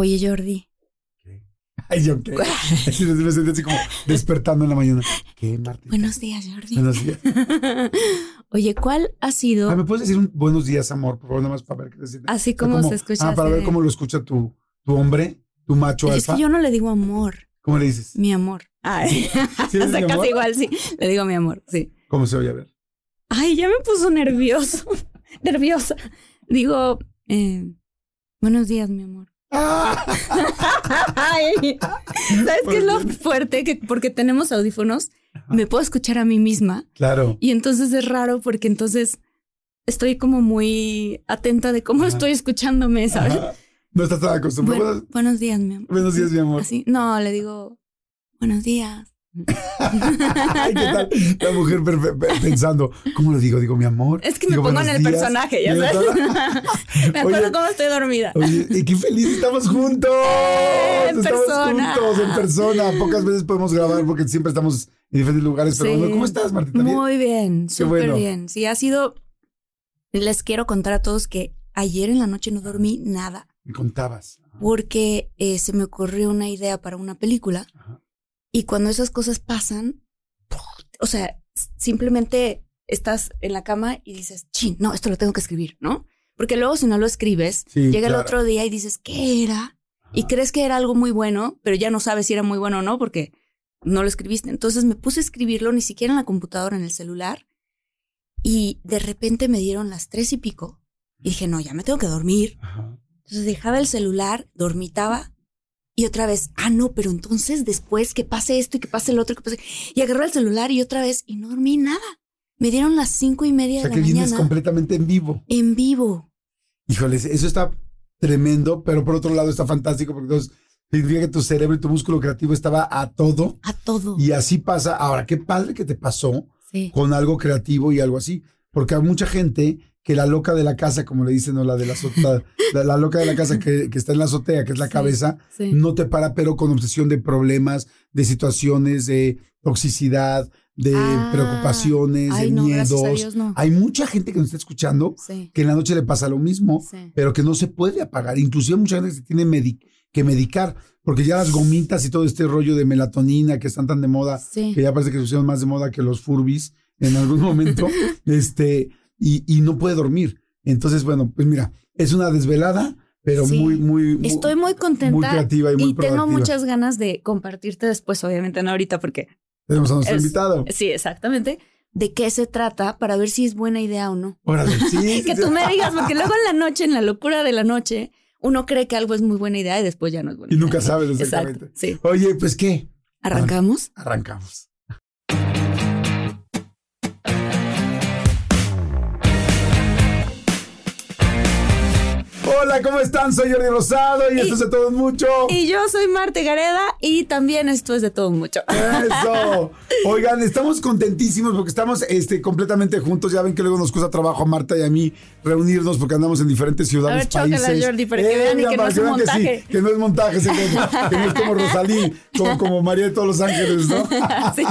Oye, Jordi. Ay, yo qué. Me sentí así como despertando en la mañana. ¿Qué, Martín? Buenos días, Jordi. Buenos días. Oye, ¿cuál ha sido? Ah, ¿Me puedes decir un buenos días, amor? Por favor, nada más para ver qué te sientes. Así como se escucha Ah, para ver cómo lo escucha tu, tu hombre, tu macho Es alfa. que yo no le digo amor, ¿Cómo le dices? mi amor. Ay, ¿Sí eres o sea, mi amor? casi igual, sí. Le digo mi amor, sí. ¿Cómo se oye? A ver. Ay, ya me puso nervioso. Nerviosa. Digo, eh, buenos días, mi amor. Ay, ¿sabes qué es lo fuerte? Que porque tenemos audífonos, me puedo escuchar a mí misma. Claro. Y entonces es raro porque entonces estoy como muy atenta de cómo Ajá. estoy escuchándome, ¿sabes? Ajá. No estás tan acostumbrado. Buen- buenos días, mi amor. Buenos días, mi amor. Así, no, le digo, buenos días. Ay, ¿qué tal? La mujer pensando, ¿cómo lo digo? Digo, mi amor. Es que me Digo, pongo en el días. personaje, ya sabes. me acuerdo Oye, cómo estoy dormida. Oye, y qué feliz estamos juntos. En estamos persona. juntos, en persona. Pocas veces podemos grabar porque siempre estamos en diferentes lugares. Pero Sí. bueno, ¿cómo estás, Martita? ¿Bien? Muy bien, súper bueno. bien. Sí, ha sido. Les quiero contar a todos que ayer en la noche no dormí nada Me contabas. porque eh, se me ocurrió una idea para una película Ajá. Y cuando esas cosas pasan, o sea, simplemente estás en la cama y dices, chin, no, esto lo tengo que escribir, ¿no? Porque luego si no lo escribes, Sí, llega el otro día y dices, ¿qué era? Y crees que era algo muy bueno, pero ya no sabes si era muy bueno o no porque no lo escribiste. Entonces me puse a escribirlo ni siquiera en la computadora, en el celular. Y de repente me dieron las tres y pico. Y dije, no, ya me tengo que dormir. Ajá. Entonces dejaba el celular, dormitaba y otra vez, ah, no, pero entonces después que pase esto y que pase el otro, que pase. Y agarré el celular y otra vez, y no dormí nada. Me dieron las cinco y media O sea de que la vienes mañana completamente en vivo. en vivo. Híjoles, eso está tremendo, pero por otro lado está fantástico porque entonces significa que tu cerebro y tu músculo creativo estaba a todo. A todo. Y así pasa. Ahora, qué padre que te pasó Sí. con algo creativo y algo así. Porque hay mucha gente que la loca de la casa, como le dicen, o la de la azotea, la, la loca de la casa que, que está en la azotea, que es la Sí, cabeza, sí. no te para, pero con obsesión de problemas, de situaciones, de toxicidad, de Ah, preocupaciones, ay, de no, gracias a miedos. Dios, no. Hay mucha gente que nos está escuchando Sí. que en la noche le pasa lo mismo, pero que no se puede apagar. Inclusive mucha gente que se tiene que medicar, porque ya las gomitas y todo este rollo de melatonina que están tan de moda, Sí. que ya parece que se pusieron más de moda que los furbis en algún momento, este, y, y no puede dormir. Entonces, bueno, pues mira, es una desvelada, pero Sí. muy, muy, muy- Estoy muy contenta muy creativa y muy tengo proactiva. muchas ganas de compartirte después, obviamente no ahorita porque Tenemos a nuestro es- invitado. sí, exactamente, de qué se trata para ver si es buena idea o no. Órale, sí, que tú me digas, porque luego en la noche, en la locura de la noche, uno cree que algo es muy buena idea y después ya no es buena Y idea. nunca sabes exactamente. Exacto, sí. Oye, pues qué, ¿Arrancamos? arrancamos. Hola, ¿cómo están? Soy Jordi Rosado y, esto es de todo mucho. Y yo soy Marte Gareda y también esto es de todo mucho. Eso. Oigan, estamos contentísimos porque estamos este, completamente juntos. Ya ven que luego nos cuesta trabajo a Marta y a mí reunirnos porque andamos en diferentes ciudades, A ver, chócala, países. Jordi, para que vean y que no es que sí, montaje. Que, no es montaje, sí, que, que no es como Rosalí, como, como María de todos los ángeles, ¿no? Sí.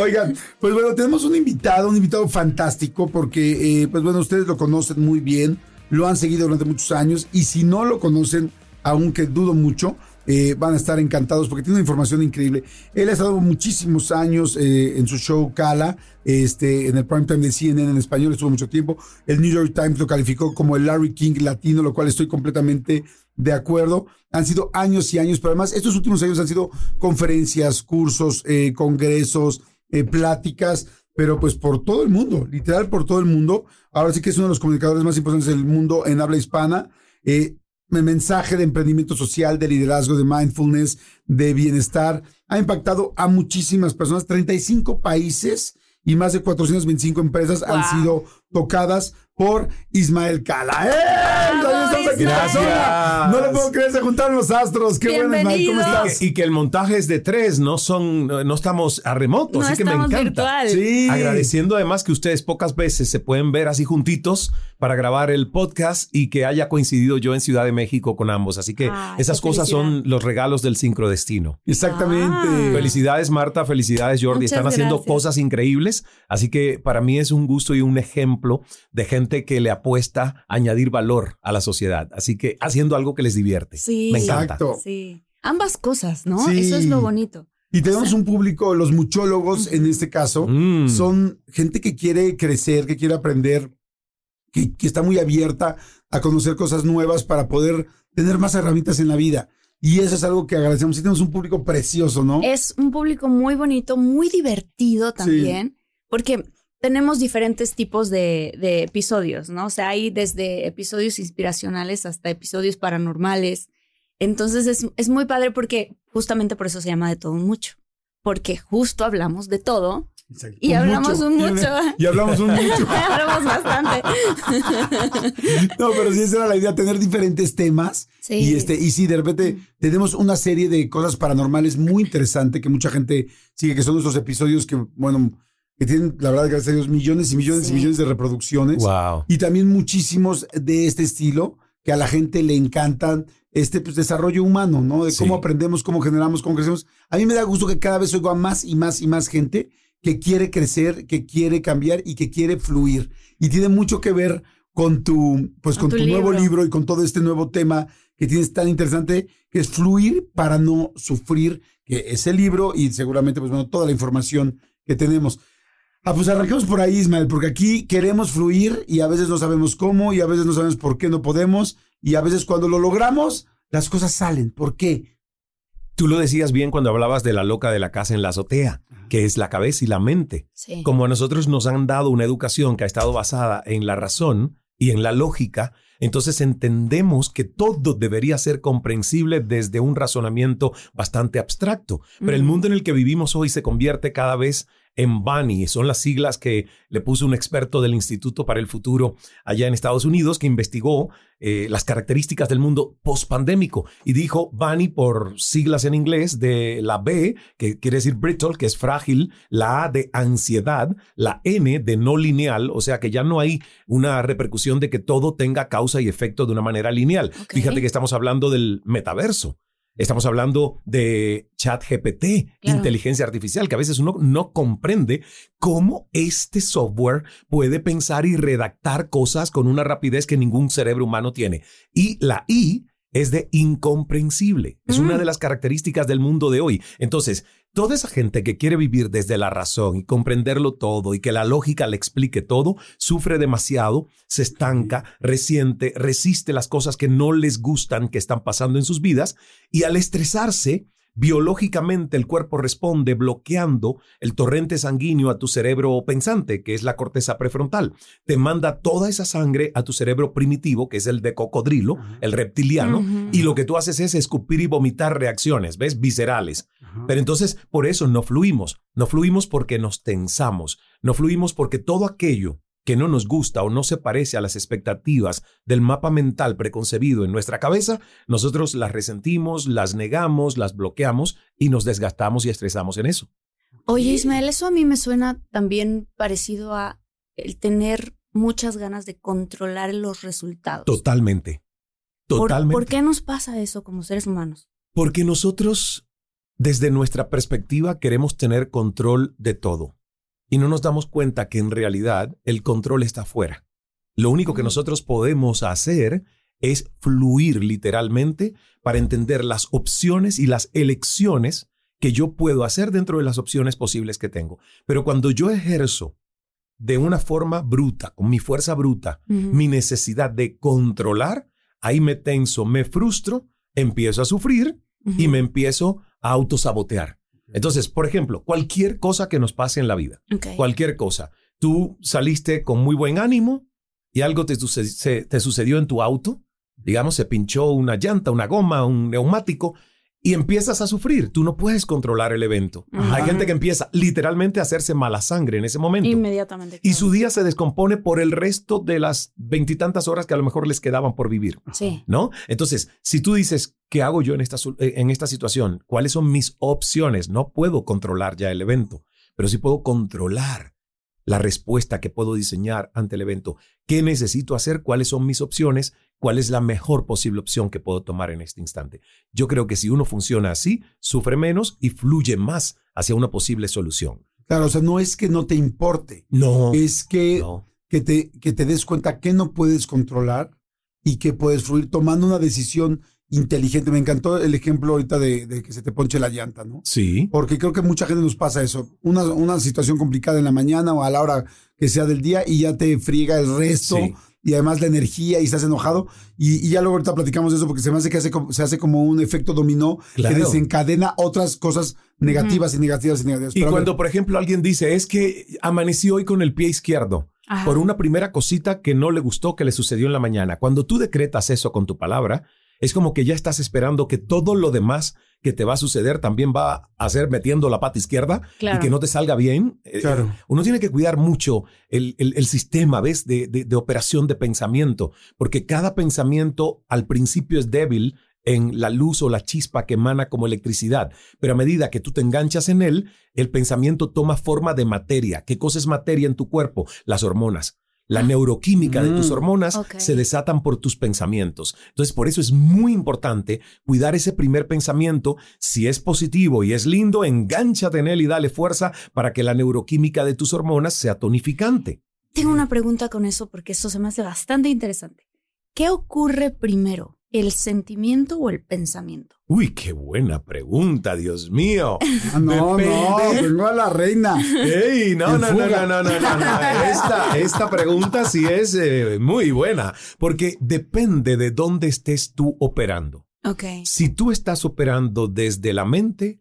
Oigan, pues bueno, tenemos un invitado, un invitado fantástico porque, eh, pues bueno, ustedes lo conocen muy bien, lo han seguido durante muchos años y si no lo conocen, aunque dudo mucho, eh, van a estar encantados porque tiene una información increíble. Él ha estado muchísimos años eh, en su show Kala, este, en el prime time de CNN en español, estuvo mucho tiempo. El New York Times lo calificó como el Larry King latino, lo cual estoy completamente de acuerdo. Han sido años y años, pero además estos últimos años han sido conferencias, cursos, eh, congresos, pláticas pero pues por todo el mundo, literal por todo el mundo. Ahora sí que es uno de los comunicadores más importantes del mundo en habla hispana. Eh, mensaje de emprendimiento social, de liderazgo, de mindfulness, de bienestar. Ha impactado a muchísimas personas. 35 países y más de 425 empresas han sido tocadas por Ismael Cala. ¡Eh! Gracias. No lo puedo creer, se juntaron los astros. Qué bueno, Ismael, ¿cómo estás? Y que, el montaje es de tres, no son, no estamos a remoto, así que me encanta. Virtual. Sí. Agradeciendo además que ustedes pocas veces se pueden ver así juntitos para grabar el podcast y que haya coincidido yo en Ciudad de México con ambos. Así que esas cosas son los regalos del sincrodestino. Exactamente. Ah. Felicidades Marta, felicidades Jordi, están haciendo cosas increíbles. Así que para mí es un gusto y un ejemplo de gente que le apuesta a añadir valor a la sociedad. Así que haciendo algo que les divierte. Sí. Me encanta. Exacto. Sí. Ambas cosas, ¿no? Sí. Eso es lo bonito. Y tenemos un público, los muchólogos en este caso, Mm. son gente que quiere crecer, que quiere aprender, que, que está muy abierta a conocer cosas nuevas para poder tener más herramientas en la vida. Y eso es algo que agradecemos. Sí, tenemos un público precioso, ¿no? Es un público muy bonito, muy divertido también, porque tenemos diferentes tipos de, de episodios, ¿no? O sea, hay desde episodios inspiracionales hasta episodios paranormales. Entonces es, es muy padre porque justamente por eso se llama de todo un mucho, porque justo hablamos de todo Exacto. y Un hablamos un mucho. Y, hablamos un mucho. hablamos bastante. No, pero sí, esa era la idea, tener diferentes temas. Sí. Y, este, y sí, de repente tenemos una serie de cosas paranormales muy interesante que mucha gente sigue, que son nuestros episodios que, bueno, que tienen, la verdad, gracias a Dios, millones y millones Sí. y millones de reproducciones. Wow. Y también muchísimos de este estilo que a la gente le encantan este pues, desarrollo humano, ¿no? De Sí. cómo aprendemos, cómo generamos, cómo crecemos. A mí me da gusto que cada vez oigo a más y más y más gente que quiere crecer, que quiere cambiar y que quiere fluir. Y tiene mucho que ver con tu, pues, Con con, tu tu, nuevo libro. libro y con todo este nuevo tema que tienes tan interesante, que es fluir para no sufrir, que es el libro y seguramente, pues bueno, toda la información que tenemos. Ah, pues arranquemos por ahí, Ismael, porque aquí queremos fluir y a veces no sabemos cómo y a veces no sabemos por qué no podemos y a veces cuando lo logramos, las cosas salen. ¿Por qué? Tú lo decías bien cuando hablabas de la loca de la casa en la azotea, que es la cabeza y la mente. Sí. Como a nosotros nos han dado una educación que ha estado basada en la razón y en la lógica, entonces entendemos que todo debería ser comprensible desde un razonamiento bastante abstracto. Pero el mundo en el que vivimos hoy se convierte cada vez en BANI, son las siglas que le puso un experto del Instituto para el Futuro allá en Estados Unidos que investigó eh, las características del mundo pospandémico y dijo BANI por siglas en inglés de la B, que quiere decir brittle, que es frágil, la A de ansiedad, la N de no lineal, o sea que ya no hay una repercusión de que todo tenga causa y efecto de una manera lineal. Fíjate que estamos hablando del metaverso. Estamos hablando de chat GPT, Claro. inteligencia artificial, que a veces uno no comprende cómo este software puede pensar y redactar cosas con una rapidez que ningún cerebro humano tiene. Y la I es de incomprensible. Es una Mm. de las características del mundo de hoy. Entonces, toda esa gente que quiere vivir desde la razón y comprenderlo todo y que la lógica le explique todo, sufre demasiado, se estanca, resiente, resiste las cosas que no les gustan que están pasando en sus vidas y al estresarse, biológicamente el cuerpo responde bloqueando el torrente sanguíneo a tu cerebro pensante, que es la corteza prefrontal. Te manda toda esa sangre a tu cerebro primitivo, que es el de cocodrilo, el reptiliano, y lo que tú haces es escupir y vomitar reacciones, ¿ves? Viscerales. Pero entonces, por eso no fluimos. No fluimos porque nos tensamos. No fluimos porque todo aquello que no nos gusta o no se parece a las expectativas del mapa mental preconcebido en nuestra cabeza, nosotros las resentimos, las negamos, las bloqueamos y nos desgastamos y estresamos en eso. Oye, Ismael, eso a mí me suena también parecido a el tener muchas ganas de controlar los resultados. Totalmente. ¿Por- Totalmente. ¿Por, qué nos pasa eso como seres humanos? Porque nosotros, desde nuestra perspectiva, queremos tener control de todo. Y no nos damos cuenta que en realidad el control está afuera. Lo único que Mm. nosotros podemos hacer es fluir literalmente para entender las opciones y las elecciones que yo puedo hacer dentro de las opciones posibles que tengo. Pero cuando yo ejerzo de una forma bruta, con mi fuerza bruta, mi necesidad de controlar, ahí me tenso, me frustro, empiezo a sufrir y me empiezo a autosabotear. Entonces, por ejemplo, cualquier cosa que nos pase en la vida, cualquier cosa, tú saliste con muy buen ánimo y algo te, te sucedió en tu auto, digamos, se pinchó una llanta, una goma, un neumático, y empiezas a sufrir. Tú no puedes controlar el evento. Hay gente que empieza literalmente a hacerse mala sangre en ese momento. Inmediatamente. Y su día se descompone por el resto de las veintitantas horas que a lo mejor les quedaban por vivir. Sí. ¿No? Entonces, si tú dices, ¿qué hago yo en esta, eh, en esta situación? ¿Cuáles son mis opciones? No puedo controlar ya el evento, pero sí puedo controlar la respuesta que puedo diseñar ante el evento. ¿Qué necesito hacer? ¿Cuáles son mis opciones? ¿Cuál es la mejor posible opción que puedo tomar en este instante? Yo creo que si uno funciona así, sufre menos y fluye más hacia una posible solución. Claro, o sea, no es que no te importe. No. Es que, que, te, que te des cuenta que no puedes controlar y que puedes fluir tomando una decisión inteligente. Me encantó el ejemplo ahorita de, que se te ponche la llanta, ¿no? Sí. Porque creo que mucha gente nos pasa eso. Una, una situación complicada en la mañana o a la hora que sea del día y ya te friega el resto. Y además la energía y estás enojado. Y, ya luego ahorita platicamos de eso porque se me hace que hace, se hace como un efecto dominó que desencadena otras cosas negativas y negativas y negativas. Y cuando, por ejemplo, alguien dice, es que amanecí hoy con el pie izquierdo por una primera cosita que no le gustó que le sucedió en la mañana. Cuando tú decretas eso con tu palabra, es como que ya estás esperando que todo lo demás que te va a suceder también va a ser metiendo la pata izquierda y que no te salga bien. Eh, claro. Uno tiene que cuidar mucho el, el, sistema, ¿ves? De, de, de operación de pensamiento, porque cada pensamiento al principio es débil, en la luz o la chispa que emana como electricidad, pero a medida que tú te enganchas en él, el pensamiento toma forma de materia. ¿Qué cosa es materia en tu cuerpo? Las hormonas. La neuroquímica de tus mm, hormonas se desatan por tus pensamientos. Entonces, por eso es muy importante cuidar ese primer pensamiento. Si es positivo y es lindo, engánchate en él y dale fuerza para que la neuroquímica de tus hormonas sea tonificante. Tengo una pregunta con eso porque eso se me hace bastante interesante. ¿Qué ocurre primero? ¿El sentimiento o el pensamiento? Uy, qué buena pregunta, Dios mío. Ah, no, no, vengo a la reina. Ey, no, no, no, no, no, no, Esta, esta pregunta sí es eh, muy buena, porque depende de dónde estés tú operando. Ok. Si tú estás operando desde la mente,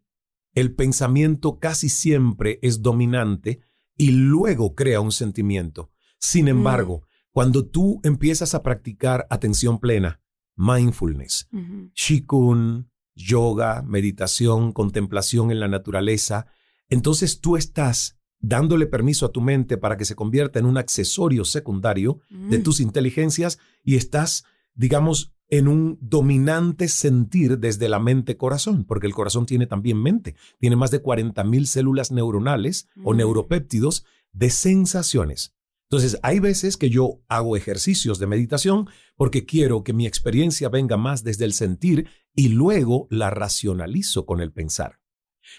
el pensamiento casi siempre es dominante y luego crea un sentimiento. Sin mm. embargo, cuando tú empiezas a practicar atención plena, mindfulness, shikun, yoga, meditación, contemplación en la naturaleza, entonces tú estás dándole permiso a tu mente para que se convierta en un accesorio secundario de mm. tus inteligencias y estás, digamos, en un dominante sentir desde la mente-corazón, porque el corazón tiene también mente, tiene más de 40 mil células neuronales o mm. neuropéptidos de sensaciones. Entonces, hay veces que yo hago ejercicios de meditación porque quiero que mi experiencia venga más desde el sentir y luego la racionalizo con el pensar.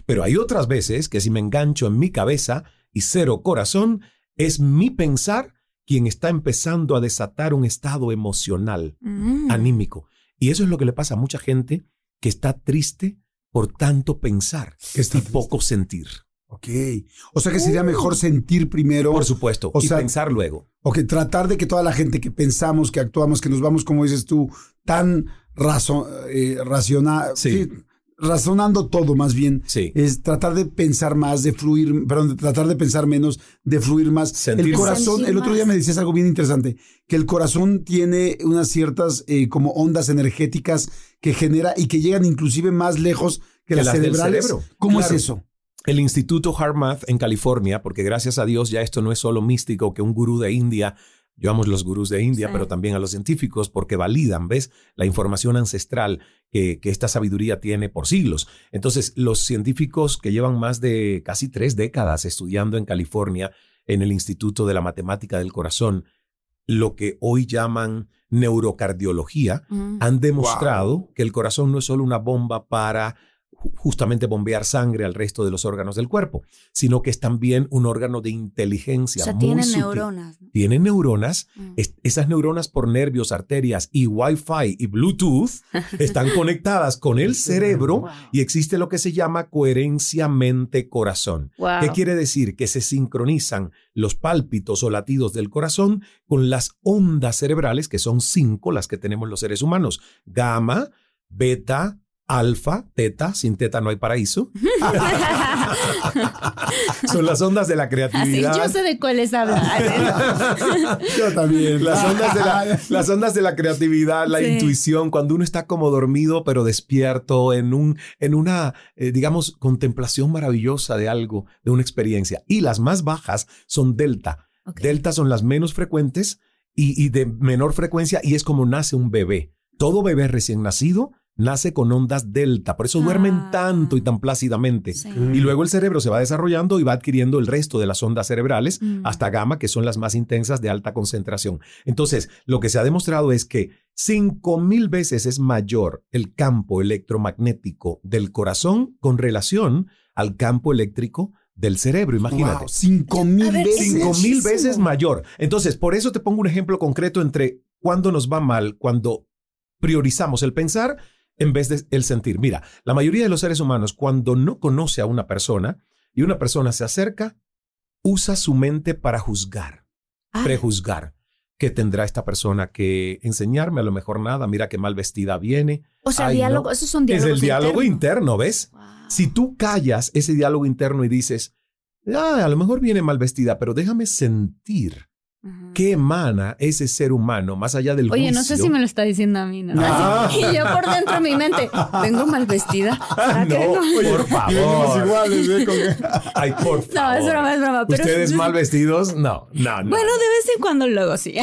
Pero hay otras veces que si me engancho en mi cabeza y cero corazón, es mi pensar quien está empezando a desatar un estado emocional, mm. anímico. Y eso es lo que le pasa a mucha gente que está triste por tanto pensar y poco sentir. Ok. O sea que sería mejor sentir primero. Por supuesto. O y pensar luego. Ok, tratar de que toda la gente que pensamos, que actuamos, que nos vamos, como dices tú, tan razón, eh, sí. razonando todo más bien. Sí. Es tratar de pensar más, de fluir, perdón, de tratar de pensar menos, de fluir más. el corazón, el otro día me decías algo bien interesante, que el corazón tiene unas ciertas eh, como ondas energéticas que genera y que llegan inclusive más lejos que, las, cerebrales. ¿Cómo es eso? El Instituto HeartMath en California, porque gracias a Dios ya esto no es solo místico que un gurú de India, yo amo los gurús de India, pero también a los científicos porque validan, ¿ves? La información ancestral que, que, esta sabiduría tiene por siglos. Entonces, los científicos que llevan más de casi tres décadas estudiando en California en el Instituto de la Matemática del Corazón, lo que hoy llaman neurocardiología, mm. han demostrado que el corazón no es solo una bomba para justamente bombear sangre al resto de los órganos del cuerpo, sino que es también un órgano de inteligencia. O sea, muy tienen sutil. neuronas. ¿no? Tienen neuronas, Mm. es- esas neuronas por nervios, arterias y Wi-Fi y Bluetooth están conectadas con el cerebro Wow. y existe lo que se llama coherencia mente-corazón. Wow. ¿Qué quiere decir? Que se sincronizan los pálpitos o latidos del corazón con las ondas cerebrales, que son cinco las que tenemos los seres humanos. Gamma, beta, alfa, teta. Sin teta no hay paraíso. son las ondas de la Así, creatividad. yo sé de cuáles hablan. Yo también. Las ondas, de la, las ondas de la creatividad, la Sí. intuición, cuando uno está como dormido pero despierto en, un, en una, eh, digamos, contemplación maravillosa de algo, de una experiencia. Y las más bajas son delta. Delta son las menos frecuentes y, y de menor frecuencia y es como nace un bebé. Todo bebé recién nacido nace con ondas delta, por eso duermen Ah. tanto y tan plácidamente. Sí. Y luego el cerebro se va desarrollando y va adquiriendo el resto de las ondas cerebrales Mm. hasta gamma, que son las más intensas de alta concentración. Entonces, lo que se ha demostrado es que 5000 veces es mayor el campo electromagnético del corazón con relación al campo eléctrico del cerebro, imagínate. Wow, cinco mil ver, veces. es Cinco mil veces mayor. Entonces, por eso te pongo un ejemplo concreto entre cuando nos va mal, cuando priorizamos el pensar en vez de el sentir. Mira, la mayoría de los seres humanos, cuando no conoce a una persona y una persona se acerca, usa su mente para juzgar, Ah, prejuzgar. ¿Qué tendrá esta persona que enseñarme? A lo mejor nada. Mira qué mal vestida viene. o sea, Ay, no. diálogo, esos son Es diálogos el diálogo interno, ¿ves? Wow. Si tú callas ese diálogo interno y dices, ah, a lo mejor viene mal vestida, pero déjame sentir. Qué emana ese ser humano más allá del Oye, no sé juicio. si me lo está diciendo a mí, ¿no? Ah. Así, y yo por dentro de mi mente, vengo mal vestida. ¿Será que No, vengo- por favor. iguales, ¿eh? Con- Ay, por favor. No, es broma, es broma. Pero ¿Ustedes mal vestidos? No, no, no. Bueno, de vez en cuando luego sí.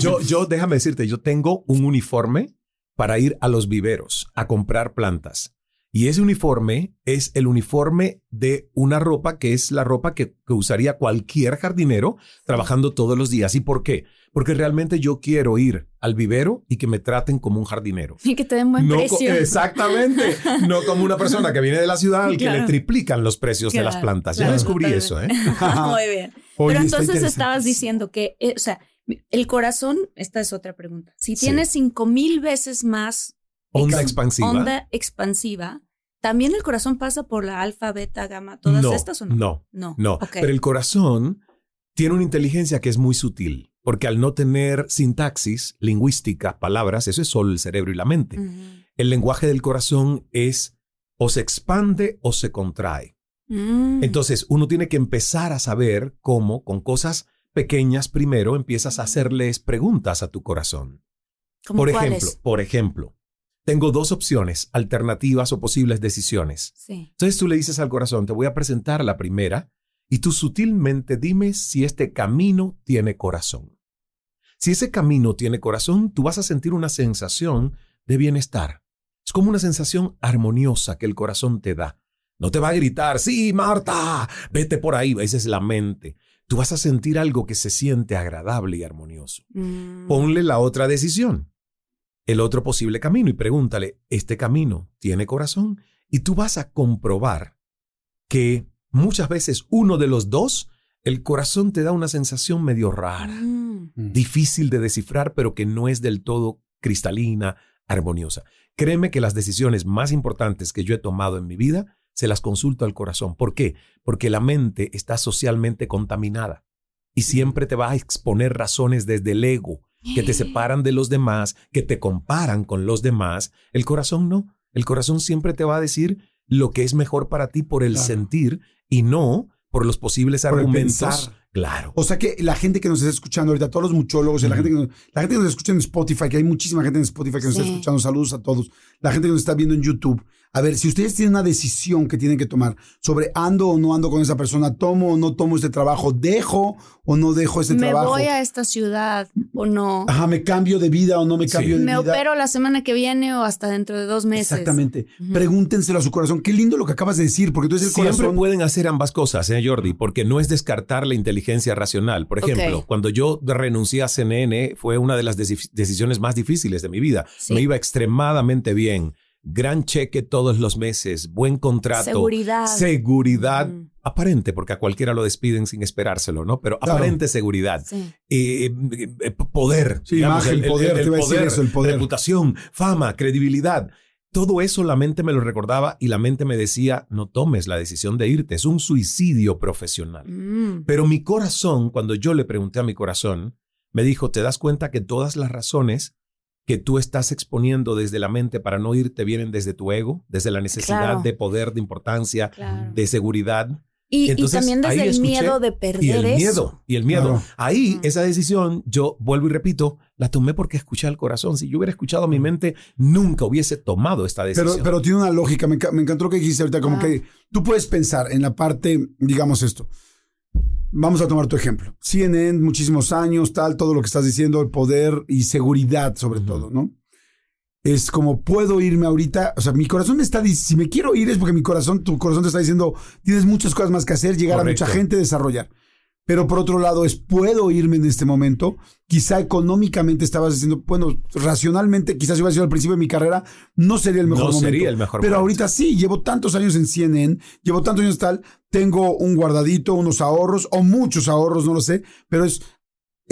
yo, yo, déjame decirte, yo tengo un uniforme para ir a los viveros a comprar plantas. Y ese uniforme es el uniforme de una ropa que es la ropa que, que usaría cualquier jardinero trabajando todos los días. ¿Y por qué? Porque realmente yo quiero ir al vivero y que me traten como un jardinero. Y que te den buen No precio. exactamente. No como una persona que viene de la ciudad al que le triplican los precios de las plantas. claro, Yo descubrí eso, ¿eh? Muy bien. Oye, Pero entonces estabas diciendo que, eh, o sea, el corazón, esta es otra pregunta. Si Sí. tiene cinco mil veces más Onda ex- expansiva. onda expansiva, ¿también el corazón pasa por la alfa, beta, gamma, todas no, estas o no? No, No. Pero el corazón tiene una inteligencia que es muy sutil, porque al no tener sintaxis, lingüística, palabras, eso es solo el cerebro y la mente. El lenguaje del corazón es o se expande o se contrae. Mm. Entonces, uno tiene que empezar a saber cómo, con cosas pequeñas primero, empiezas a hacerles preguntas a tu corazón. ¿Cómo Por ejemplo, por ejemplo, tengo dos opciones, alternativas o posibles decisiones. Sí. Entonces tú le dices al corazón, te voy a presentar la primera y tú sutilmente dime si este camino tiene corazón. Si ese camino tiene corazón, tú vas a sentir una sensación de bienestar. Es como una sensación armoniosa que el corazón te da. No te va a gritar, sí, Marta, vete por ahí, esa es la mente. Tú vas a sentir algo que se siente agradable y armonioso. Mm. Ponle la otra decisión, el otro posible camino y pregúntale, ¿este camino tiene corazón? Y tú vas a comprobar que muchas veces uno de los dos, el corazón te da una sensación medio rara, Mm. difícil de descifrar, pero que no es del todo cristalina, armoniosa. Créeme que las decisiones más importantes que yo he tomado en mi vida se las consulto al corazón. ¿Por qué? Porque la mente está socialmente contaminada y siempre te va a exponer razones desde el ego que te separan de los demás, que te comparan con los demás. El corazón no. El corazón siempre te va a decir lo que es mejor para ti por el Claro. sentir y no por los posibles Por argumentos. Claro. O sea que la gente que nos está escuchando ahorita, todos los muchólogos, la, gente que nos, la gente que nos escucha en Spotify, que hay muchísima gente en Spotify que nos está escuchando, saludos a todos. La gente que nos está viendo en YouTube. A ver, si ustedes tienen una decisión que tienen que tomar sobre ando o no ando con esa persona, tomo o no tomo este trabajo, dejo o no dejo este me trabajo. voy a esta ciudad o no. Ajá, me cambio de vida o no me Sí. cambio de me vida. opero la semana que viene o hasta dentro de dos meses. Exactamente. Pregúntenselo a su corazón. Qué lindo lo que acabas de decir, porque entonces el Siempre corazón. pueden hacer ambas cosas, ¿eh, Jordi? Porque no es descartar la inteligencia racional. Por ejemplo, cuando yo renuncié a CNN, fue una de las deci- decisiones más difíciles de mi vida. Sí. Me iba extremadamente bien gran cheque todos los meses, buen contrato. Seguridad. Seguridad. Ujú. Aparente, porque a cualquiera lo despiden sin esperárselo, ¿no? Pero Claro. aparente seguridad. Sí. Eh, eh, poder. Sí, imagen, poder, te iba a decir eso, el poder. Reputación, fama, credibilidad. Todo eso la mente me lo recordaba y la mente me decía, no tomes la decisión de irte, es un suicidio profesional. Mm. Pero mi corazón, cuando yo le pregunté a mi corazón, me dijo, ¿te das cuenta que todas las razones que tú estás exponiendo desde la mente para no irte vienen desde tu ego, desde la necesidad Claro. de poder, de importancia, Claro. de seguridad? Y, y Entonces, también ahí desde el escuché, miedo de perder Y el eso. miedo, y el miedo. Claro. Ahí, esa decisión, yo vuelvo y repito, la tomé porque escuché al corazón. Si yo hubiera escuchado a mi mente, nunca hubiese tomado esta decisión. Pero, pero tiene una lógica. Me, me encantó lo que dijiste ahorita. Como Ah. que tú puedes pensar en la parte, digamos esto. Vamos a tomar tu ejemplo. CNN, muchísimos años, tal, todo lo que estás diciendo, el poder y seguridad sobre todo, ¿no? Es como puedo irme ahorita, o sea, mi corazón me está diciendo, si me quiero ir es porque mi corazón, tu corazón te está diciendo, tienes muchas cosas más que hacer, llegar a mucha gente, desarrollar. Pero por otro lado es, puedo irme en este momento. Quizá económicamente estabas diciendo, bueno, racionalmente, quizás iba a ser al principio de mi carrera, no sería el mejor No momento. sería el mejor Pero momento. ahorita sí, llevo tantos años en CNN, llevo tantos años tal, tengo un guardadito, unos ahorros, o muchos ahorros, no lo sé, pero es,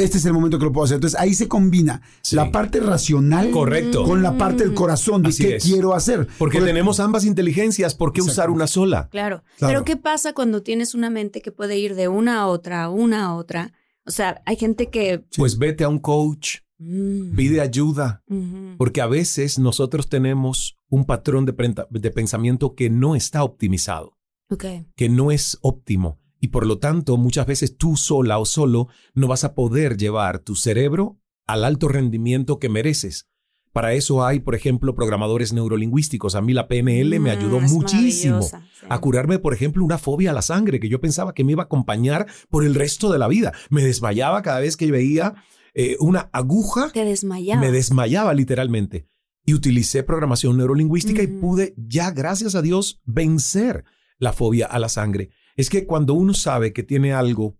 este es el momento que lo puedo hacer. Entonces ahí se combina Sí. la parte racional Correcto. con la parte del corazón de Así qué es. quiero hacer. Porque tenemos ambas inteligencias, ¿por qué usar una sola? Claro. Claro. Pero ¿qué pasa cuando tienes una mente que puede ir de una a otra, una a otra? O sea, hay gente que... Pues vete a un coach, Mm, pide ayuda, porque a veces nosotros tenemos un patrón de, pensamiento que no está optimizado, Ok. que no es óptimo. Y por lo tanto, muchas veces tú sola o solo no vas a poder llevar tu cerebro al alto rendimiento que mereces. Para eso hay, por ejemplo, programadores neurolingüísticos. A mí la PNL me Mm, ayudó es muchísimo sí. a curarme, por ejemplo, una fobia a la sangre que yo pensaba que me iba a acompañar por el resto de la vida. Me desmayaba cada vez que veía eh, una aguja, Te desmayaba. me desmayaba literalmente. Y utilicé programación neurolingüística y pude ya, gracias a Dios, vencer la fobia a la sangre. Es que cuando uno sabe que tiene algo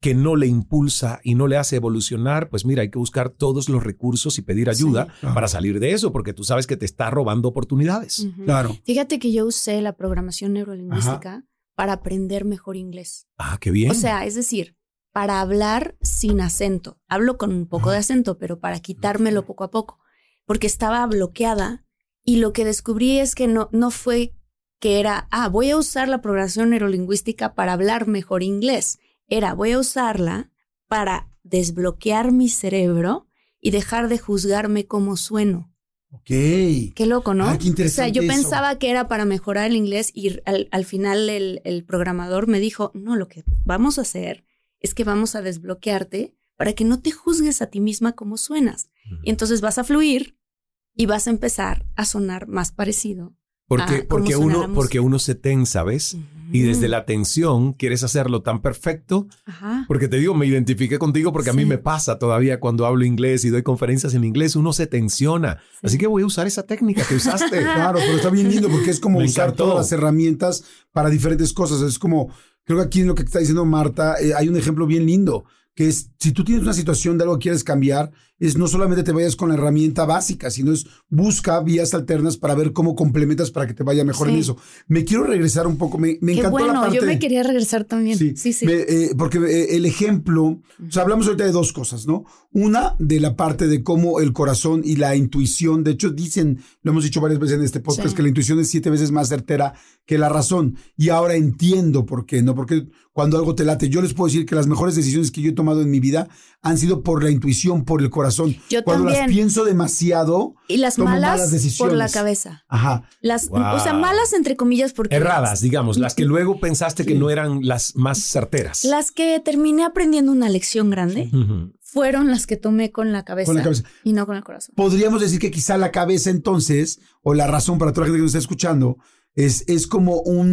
que no le impulsa y no le hace evolucionar, pues mira, hay que buscar todos los recursos y pedir ayuda Sí. Claro. para salir de eso, porque tú sabes que te está robando oportunidades. Claro. Fíjate que yo usé la programación neurolingüística para aprender mejor inglés. Ah, qué bien. O sea, es decir, para hablar sin acento. Hablo con un poco de acento, pero para quitármelo poco a poco, porque estaba bloqueada y lo que descubrí es que no, no fue que era, ah, voy a usar la programación neurolingüística para hablar mejor inglés. Era, voy a usarla para desbloquear mi cerebro y dejar de juzgarme como sueno. Ok. Qué loco, ¿no? Ah, qué interesante O sea, yo eso. pensaba que era para mejorar el inglés y al, al final el, el programador me dijo, no, lo que vamos a hacer es que vamos a desbloquearte para que no te juzgues a ti misma como suenas. Y entonces vas a fluir y vas a empezar a sonar más parecido. Porque, Ah, ¿cómo porque, uno, porque uno se tensa, ¿ves? Y desde la tensión quieres hacerlo tan perfecto. Ajá. Porque te digo, me identifiqué contigo porque a mí me pasa todavía cuando hablo inglés y doy conferencias en inglés, uno se tensiona. Así que voy a usar esa técnica que usaste. Claro, pero está bien lindo porque es como Me usar encantó. todas las herramientas para diferentes cosas. Es como, creo que aquí en lo que está diciendo Marta, eh, hay un ejemplo bien lindo, que es, si tú tienes una situación de algo que quieres cambiar, es no solamente te vayas con la herramienta básica, sino es busca vías alternas para ver cómo complementas para que te vaya mejor en Sí. eso. Me quiero regresar un poco, me, me Qué encantó la bueno, parte... yo me quería regresar también. Sí, sí. Me- eh, porque eh, el ejemplo, o sea, hablamos ahorita de dos cosas, ¿no? Una, de la parte de cómo el corazón y la intuición, de hecho dicen, lo hemos dicho varias veces en este podcast, Sí. que la intuición es siete veces más certera que la razón. Y ahora entiendo por qué, ¿no? Porque cuando algo te late, yo les puedo decir que las mejores decisiones que yo he tomado en mi vida han sido por la intuición, por el corazón. Yo cuando las también. pienso demasiado, y las tomo malas, malas decisiones. por la cabeza. ajá. Las, Wow. O sea, malas entre comillas porque... Erradas, digamos, las que luego pensaste que no eran las más certeras. Las que terminé aprendiendo una lección grande fueron las que tomé con la cabeza, Con la cabeza. y no con el corazón. podríamos decir que quizá la cabeza entonces, o la razón para toda la gente que nos está escuchando, es, es como un,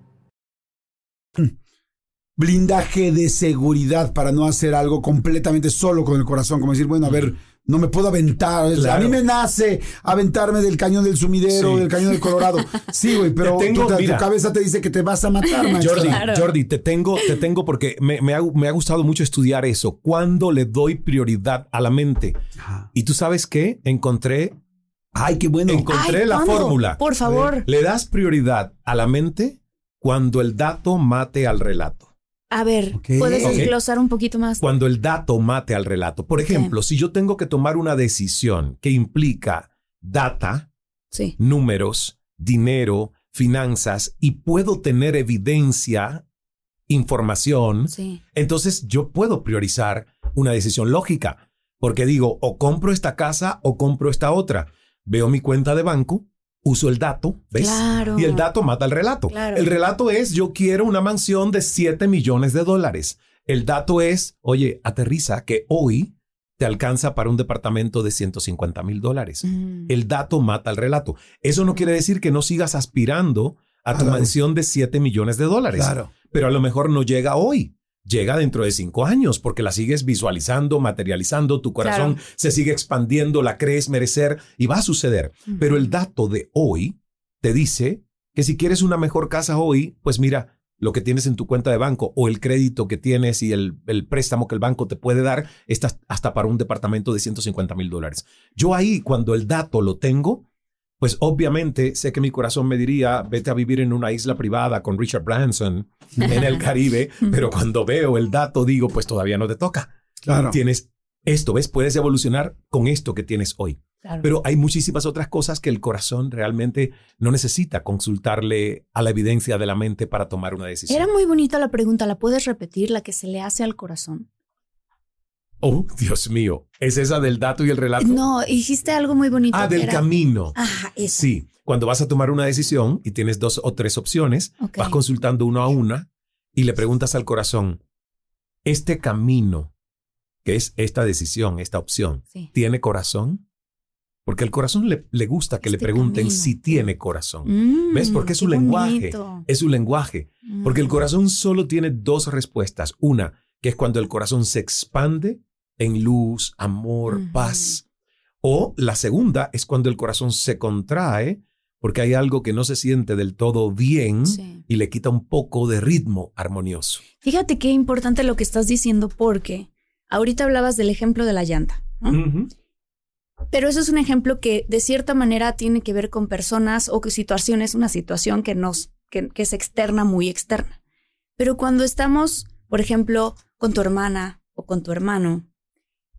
blindaje de seguridad para no hacer algo completamente solo con el corazón, como decir, bueno, a ver, no me puedo aventar. A mí me nace aventarme del cañón del sumidero, del cañón del Colorado. Sí, güey, pero tu, cabeza te dice que te vas a matar, Jordi, Jordi, te tengo, te tengo porque me, ha, me, ha, gustado mucho estudiar eso. ¿Cuándo le doy prioridad a la mente? Y tú sabes qué? Encontré. Ay, qué bueno. Encontré la fórmula. Por favor. Le das prioridad a la mente cuando el dato mate al relato. A ver, ¿puedes desglosar un poquito más? Cuando el dato mate al relato. Por ejemplo, si yo tengo que tomar una decisión que implica data, números, dinero, finanzas y puedo tener evidencia, información, entonces yo puedo priorizar una decisión lógica. Porque digo, o compro esta casa o compro esta otra. Veo mi cuenta de banco uso el dato, ¿ves? Y el dato mata el relato. El relato es, yo quiero una mansión de 7 millones de dólares. El dato es, oye, aterriza que hoy te alcanza para un departamento de 150 mil dólares. Mm. El dato mata el relato. Eso no quiere decir que no sigas aspirando a tu mansión de 7 millones de dólares. Claro. Pero a lo mejor no llega hoy llega dentro de cinco años porque la sigues visualizando, materializando, tu corazón se sigue expandiendo, la crees merecer y va a suceder. Pero el dato de hoy te dice que si quieres una mejor casa hoy, pues mira, lo que tienes en tu cuenta de banco o el crédito que tienes y el, el préstamo que el banco te puede dar está hasta para un departamento de 150 mil dólares. Yo ahí, cuando el dato lo tengo, pues obviamente sé que mi corazón me diría, vete a vivir en una isla privada con Richard Branson en el Caribe, pero cuando veo el dato digo, pues todavía no te toca. Claro. Tienes esto, ¿ves? Puedes evolucionar con esto que tienes hoy. Pero hay muchísimas otras cosas que el corazón realmente no necesita consultarle a la evidencia de la mente para tomar una decisión. Era muy bonita la pregunta, ¿la puedes repetir? La que se le hace al corazón. Oh, Dios mío. ¿Es esa del dato y el relato? No, hiciste algo muy bonito. Ah, del camino. Sí. Cuando vas a tomar una decisión y tienes dos o tres opciones, vas consultando uno a una y le preguntas al corazón, ¿este camino, que es esta decisión, esta opción, tiene corazón? Porque al corazón le, le gusta que le este pregunten si tiene corazón. Mm, ¿Ves? Porque es su lenguaje. Es su lenguaje. Porque el mm. corazón solo tiene dos respuestas. Una, que es cuando el corazón se expande en luz, amor, paz. O la segunda es cuando el corazón se contrae porque hay algo que no se siente del todo bien y le quita un poco de ritmo armonioso. Fíjate qué importante lo que estás diciendo porque ahorita hablabas del ejemplo de la llanta. Pero eso es un ejemplo que de cierta manera tiene que ver con personas o situaciones, una situación que nos, que, que es externa, muy externa. Pero cuando estamos, por ejemplo, con tu hermana o con tu hermano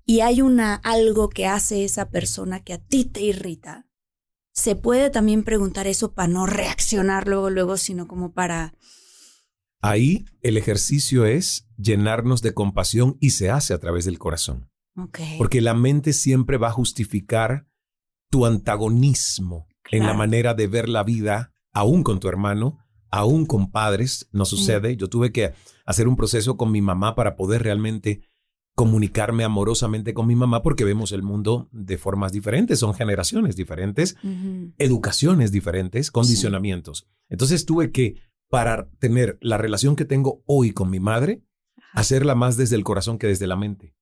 y hay una algo que hace esa persona que a ti te irrita, se puede también preguntar eso para no reaccionar luego, luego, sino como para... Ahí el ejercicio es llenarnos de compasión y se hace a través del corazón. Porque la mente siempre va a justificar tu antagonismo en la manera de ver la vida, aún con tu hermano, aún con padres, no sucede. Yo tuve que hacer un proceso con mi mamá para poder realmente comunicarme amorosamente con mi mamá porque vemos el mundo de formas diferentes, son generaciones diferentes, educaciones diferentes, condicionamientos. Entonces tuve que, para tener la relación que tengo hoy con mi madre, hacerla más desde el corazón que desde la mente.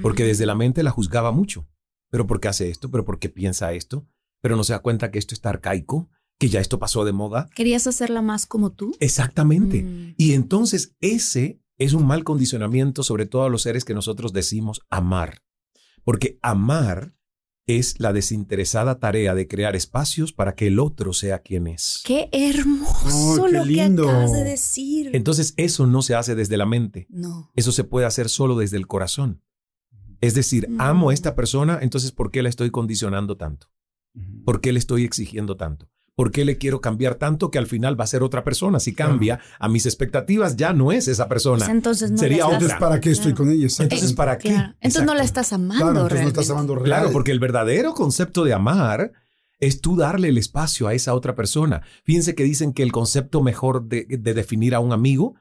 Porque desde la mente la juzgaba mucho. Pero ¿por qué hace esto? ¿Pero por qué piensa esto? Pero no se da cuenta que esto está arcaico, que ya esto pasó de moda. ¿Querías hacerla más como tú? Exactamente. Mm. Y entonces ese es un mal condicionamiento sobre todo a los seres que nosotros decimos amar. Porque amar es la desinteresada tarea de crear espacios para que el otro sea quien es. Qué hermoso Oh, qué lo lindo. que acabas de decir. Entonces eso no se hace desde la mente. no. Eso se puede hacer solo desde el corazón. Es decir, Mm. amo a esta persona, entonces ¿por qué la estoy condicionando tanto? ¿Por qué le estoy exigiendo tanto? ¿Por qué le quiero cambiar tanto que al final va a ser otra persona? Si cambia a mis expectativas, ya no es esa persona. Pues entonces no Sería Entonces, ¿para qué estoy Claro. con ella? Entonces. ¿para qué? Claro. Entonces no la estás amando Claro, entonces no realmente. estás amando real. Claro, porque el verdadero concepto de amar es tú darle el espacio a esa otra persona. Fíjense que dicen que el concepto mejor de, de definir a un amigo,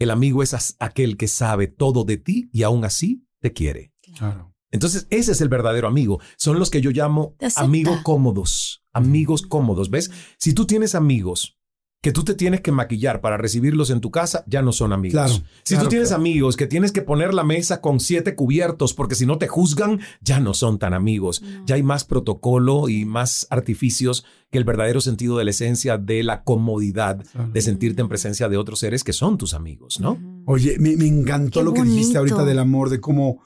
el amigo es aquel que sabe todo de ti y aún así te quiere. Claro. Entonces, ese es el verdadero amigo. Son los que yo llamo amigos cómodos. Amigos cómodos. ¿Ves? Si tú tienes amigos que tú te tienes que maquillar para recibirlos en tu casa, ya no son amigos. Claro, si claro, tú tienes claro. amigos que tienes que poner la mesa con siete cubiertos porque si no te juzgan, ya no son tan amigos. No. Ya hay más protocolo y más artificios que el verdadero sentido de la esencia de la comodidad Claro. de sentirte en presencia de otros seres que son tus amigos, ¿no? Oye, me, me encantó Qué lo que dijiste ahorita del amor, de cómo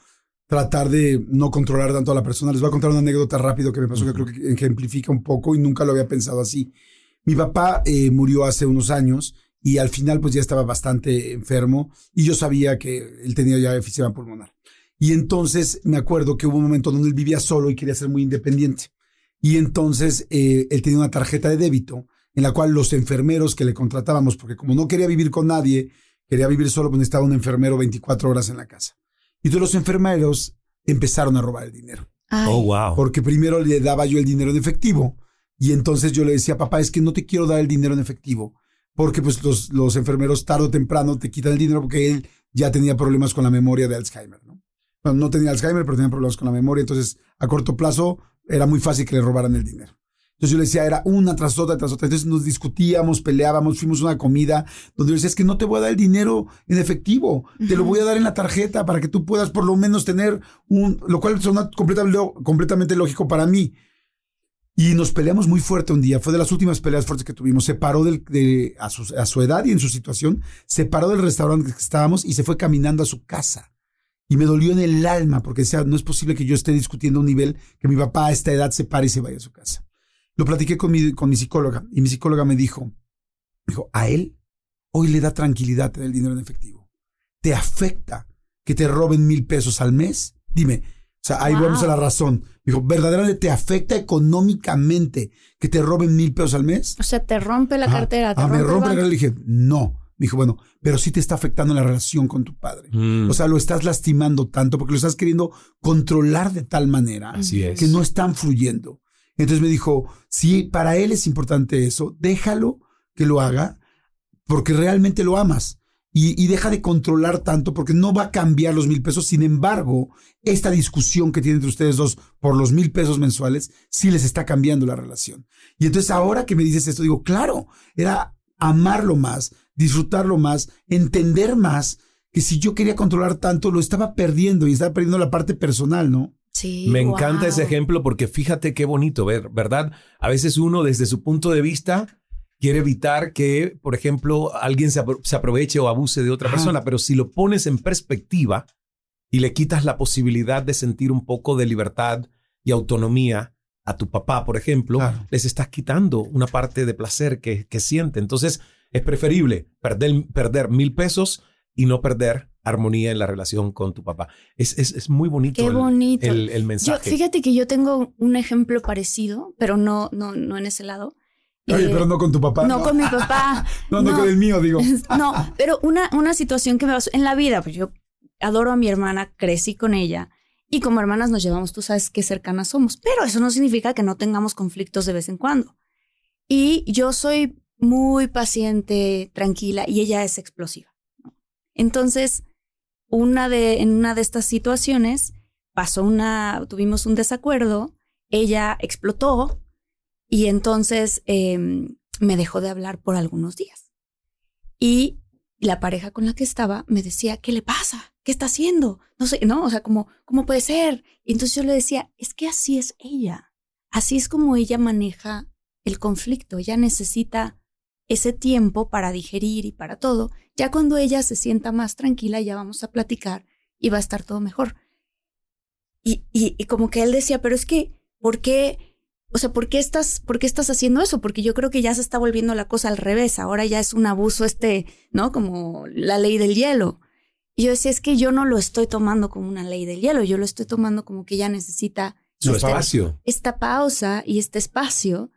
tratar de no controlar tanto a la persona. Les voy a contar una anécdota rápido que me pasó que creo que ejemplifica un poco y nunca lo había pensado así. Mi papá eh, murió hace unos años y al final pues ya estaba bastante enfermo y yo sabía que él tenía ya efisema pulmonar. Y entonces me acuerdo que hubo un momento donde él vivía solo y quería ser muy independiente. Y entonces eh, él tenía una tarjeta de débito en la cual los enfermeros que le contratábamos, porque como no quería vivir con nadie, quería vivir solo, pues necesitaba un enfermero 24 horas en la casa. Y todos los enfermeros empezaron a robar el dinero. Ay, Oh, wow. Porque primero le daba yo el dinero en efectivo y entonces yo le decía, papá, es que no te quiero dar el dinero en efectivo. Porque pues los, los enfermeros tarde o temprano te quitan el dinero porque él ya tenía problemas con la memoria de Alzheimer, ¿no? Bueno, no tenía Alzheimer, pero tenía problemas con la memoria. Entonces, a corto plazo, era muy fácil que le robaran el dinero. Entonces yo le decía, era una tras otra, tras otra. Entonces nos discutíamos, peleábamos, fuimos a una comida donde yo decía, es que no te voy a dar el dinero en efectivo, te lo voy a dar en la tarjeta para que tú puedas por lo menos tener un, lo cual suena completamente, completamente lógico para mí. Y nos peleamos muy fuerte un día, fue de las últimas peleas fuertes que tuvimos. Se paró del, de, a, su, a su edad y en su situación, se paró del restaurante que estábamos y se fue caminando a su casa. Y me dolió en el alma porque decía, no es posible que yo esté discutiendo a un nivel que mi papá a esta edad se pare y se vaya a su casa. Lo platiqué con mi, con mi psicóloga y mi psicóloga me dijo, dijo, a él hoy le da tranquilidad tener el dinero en efectivo. ¿Te afecta que te roben mil pesos al mes? Dime, o sea, ahí Wow. vamos a la razón. Dijo, ¿verdaderamente te afecta económicamente que te roben mil pesos al mes? O sea, te rompe la Ajá. cartera. Te Ah, me rompe la cartera. Le dije, no. Me dijo, bueno, pero sí te está afectando la relación con tu padre. Mm, O sea, lo estás lastimando tanto porque lo estás queriendo controlar de tal manera así es. que no están fluyendo. Entonces me dijo, si para él es importante eso, déjalo que lo haga porque realmente lo amas. Y, deja de controlar tanto porque no va a cambiar los mil pesos. Sin embargo, esta discusión que tienen entre ustedes dos por los mil pesos mensuales, sí les está cambiando la relación. Y entonces ahora que me dices esto, digo, claro, era amarlo más, disfrutarlo más, entender más que si yo quería controlar tanto, lo estaba perdiendo y estaba perdiendo la parte personal, ¿no? Sí, Me wow. encanta ese ejemplo porque fíjate qué bonito ver, ¿verdad? A veces uno desde su punto de vista quiere evitar que, por ejemplo, alguien se, apro- se aproveche o abuse de otra Ajá. persona, pero si lo pones en perspectiva y le quitas la posibilidad de sentir un poco de libertad y autonomía a tu papá, por ejemplo, Claro. les estás quitando una parte de placer que, que siente. Entonces, es preferible perder, perder mil pesos y no perder armonía en la relación con tu papá. Es, es, es muy bonito, Qué el- bonito. el, mensaje. fíjate que yo tengo un ejemplo parecido, pero no, no, no en ese lado. Oye, Eh, pero no con tu papá. no con mi papá. No, no, no. con el mío, digo. No, pero una, una situación que me pasó en la vida, pues yo adoro a mi hermana, crecí con ella y como hermanas nos llevamos, tú sabes qué cercanas somos, pero eso no significa que no tengamos conflictos de vez en cuando. Y yo soy muy paciente, tranquila y ella es explosiva. Entonces, una de, en una de estas situaciones pasó una, tuvimos un desacuerdo, ella explotó y entonces em, me dejó de hablar por algunos días. Y la pareja con la que estaba me decía, ¿qué le pasa? ¿Qué está haciendo? No sé, no, o sea, ¿cómo puede ser? Y entonces yo le decía, es que así es ella. Así es como ella maneja el conflicto, ella necesita ese tiempo para digerir y para todo. Ya cuando ella se sienta más tranquila, ya vamos a platicar y va a estar todo mejor. Y, y, como que él decía, pero es que, ¿por qué? O sea, ¿por qué, estás, ¿por qué estás haciendo eso? Porque yo creo que ya se está volviendo la cosa al revés. Ahora ya es un abuso este, ¿no? Como la ley del hielo. Y yo decía, es que yo no lo estoy tomando como una ley del hielo, yo lo estoy tomando como que ella necesita su espacio. Esta pausa y este espacio.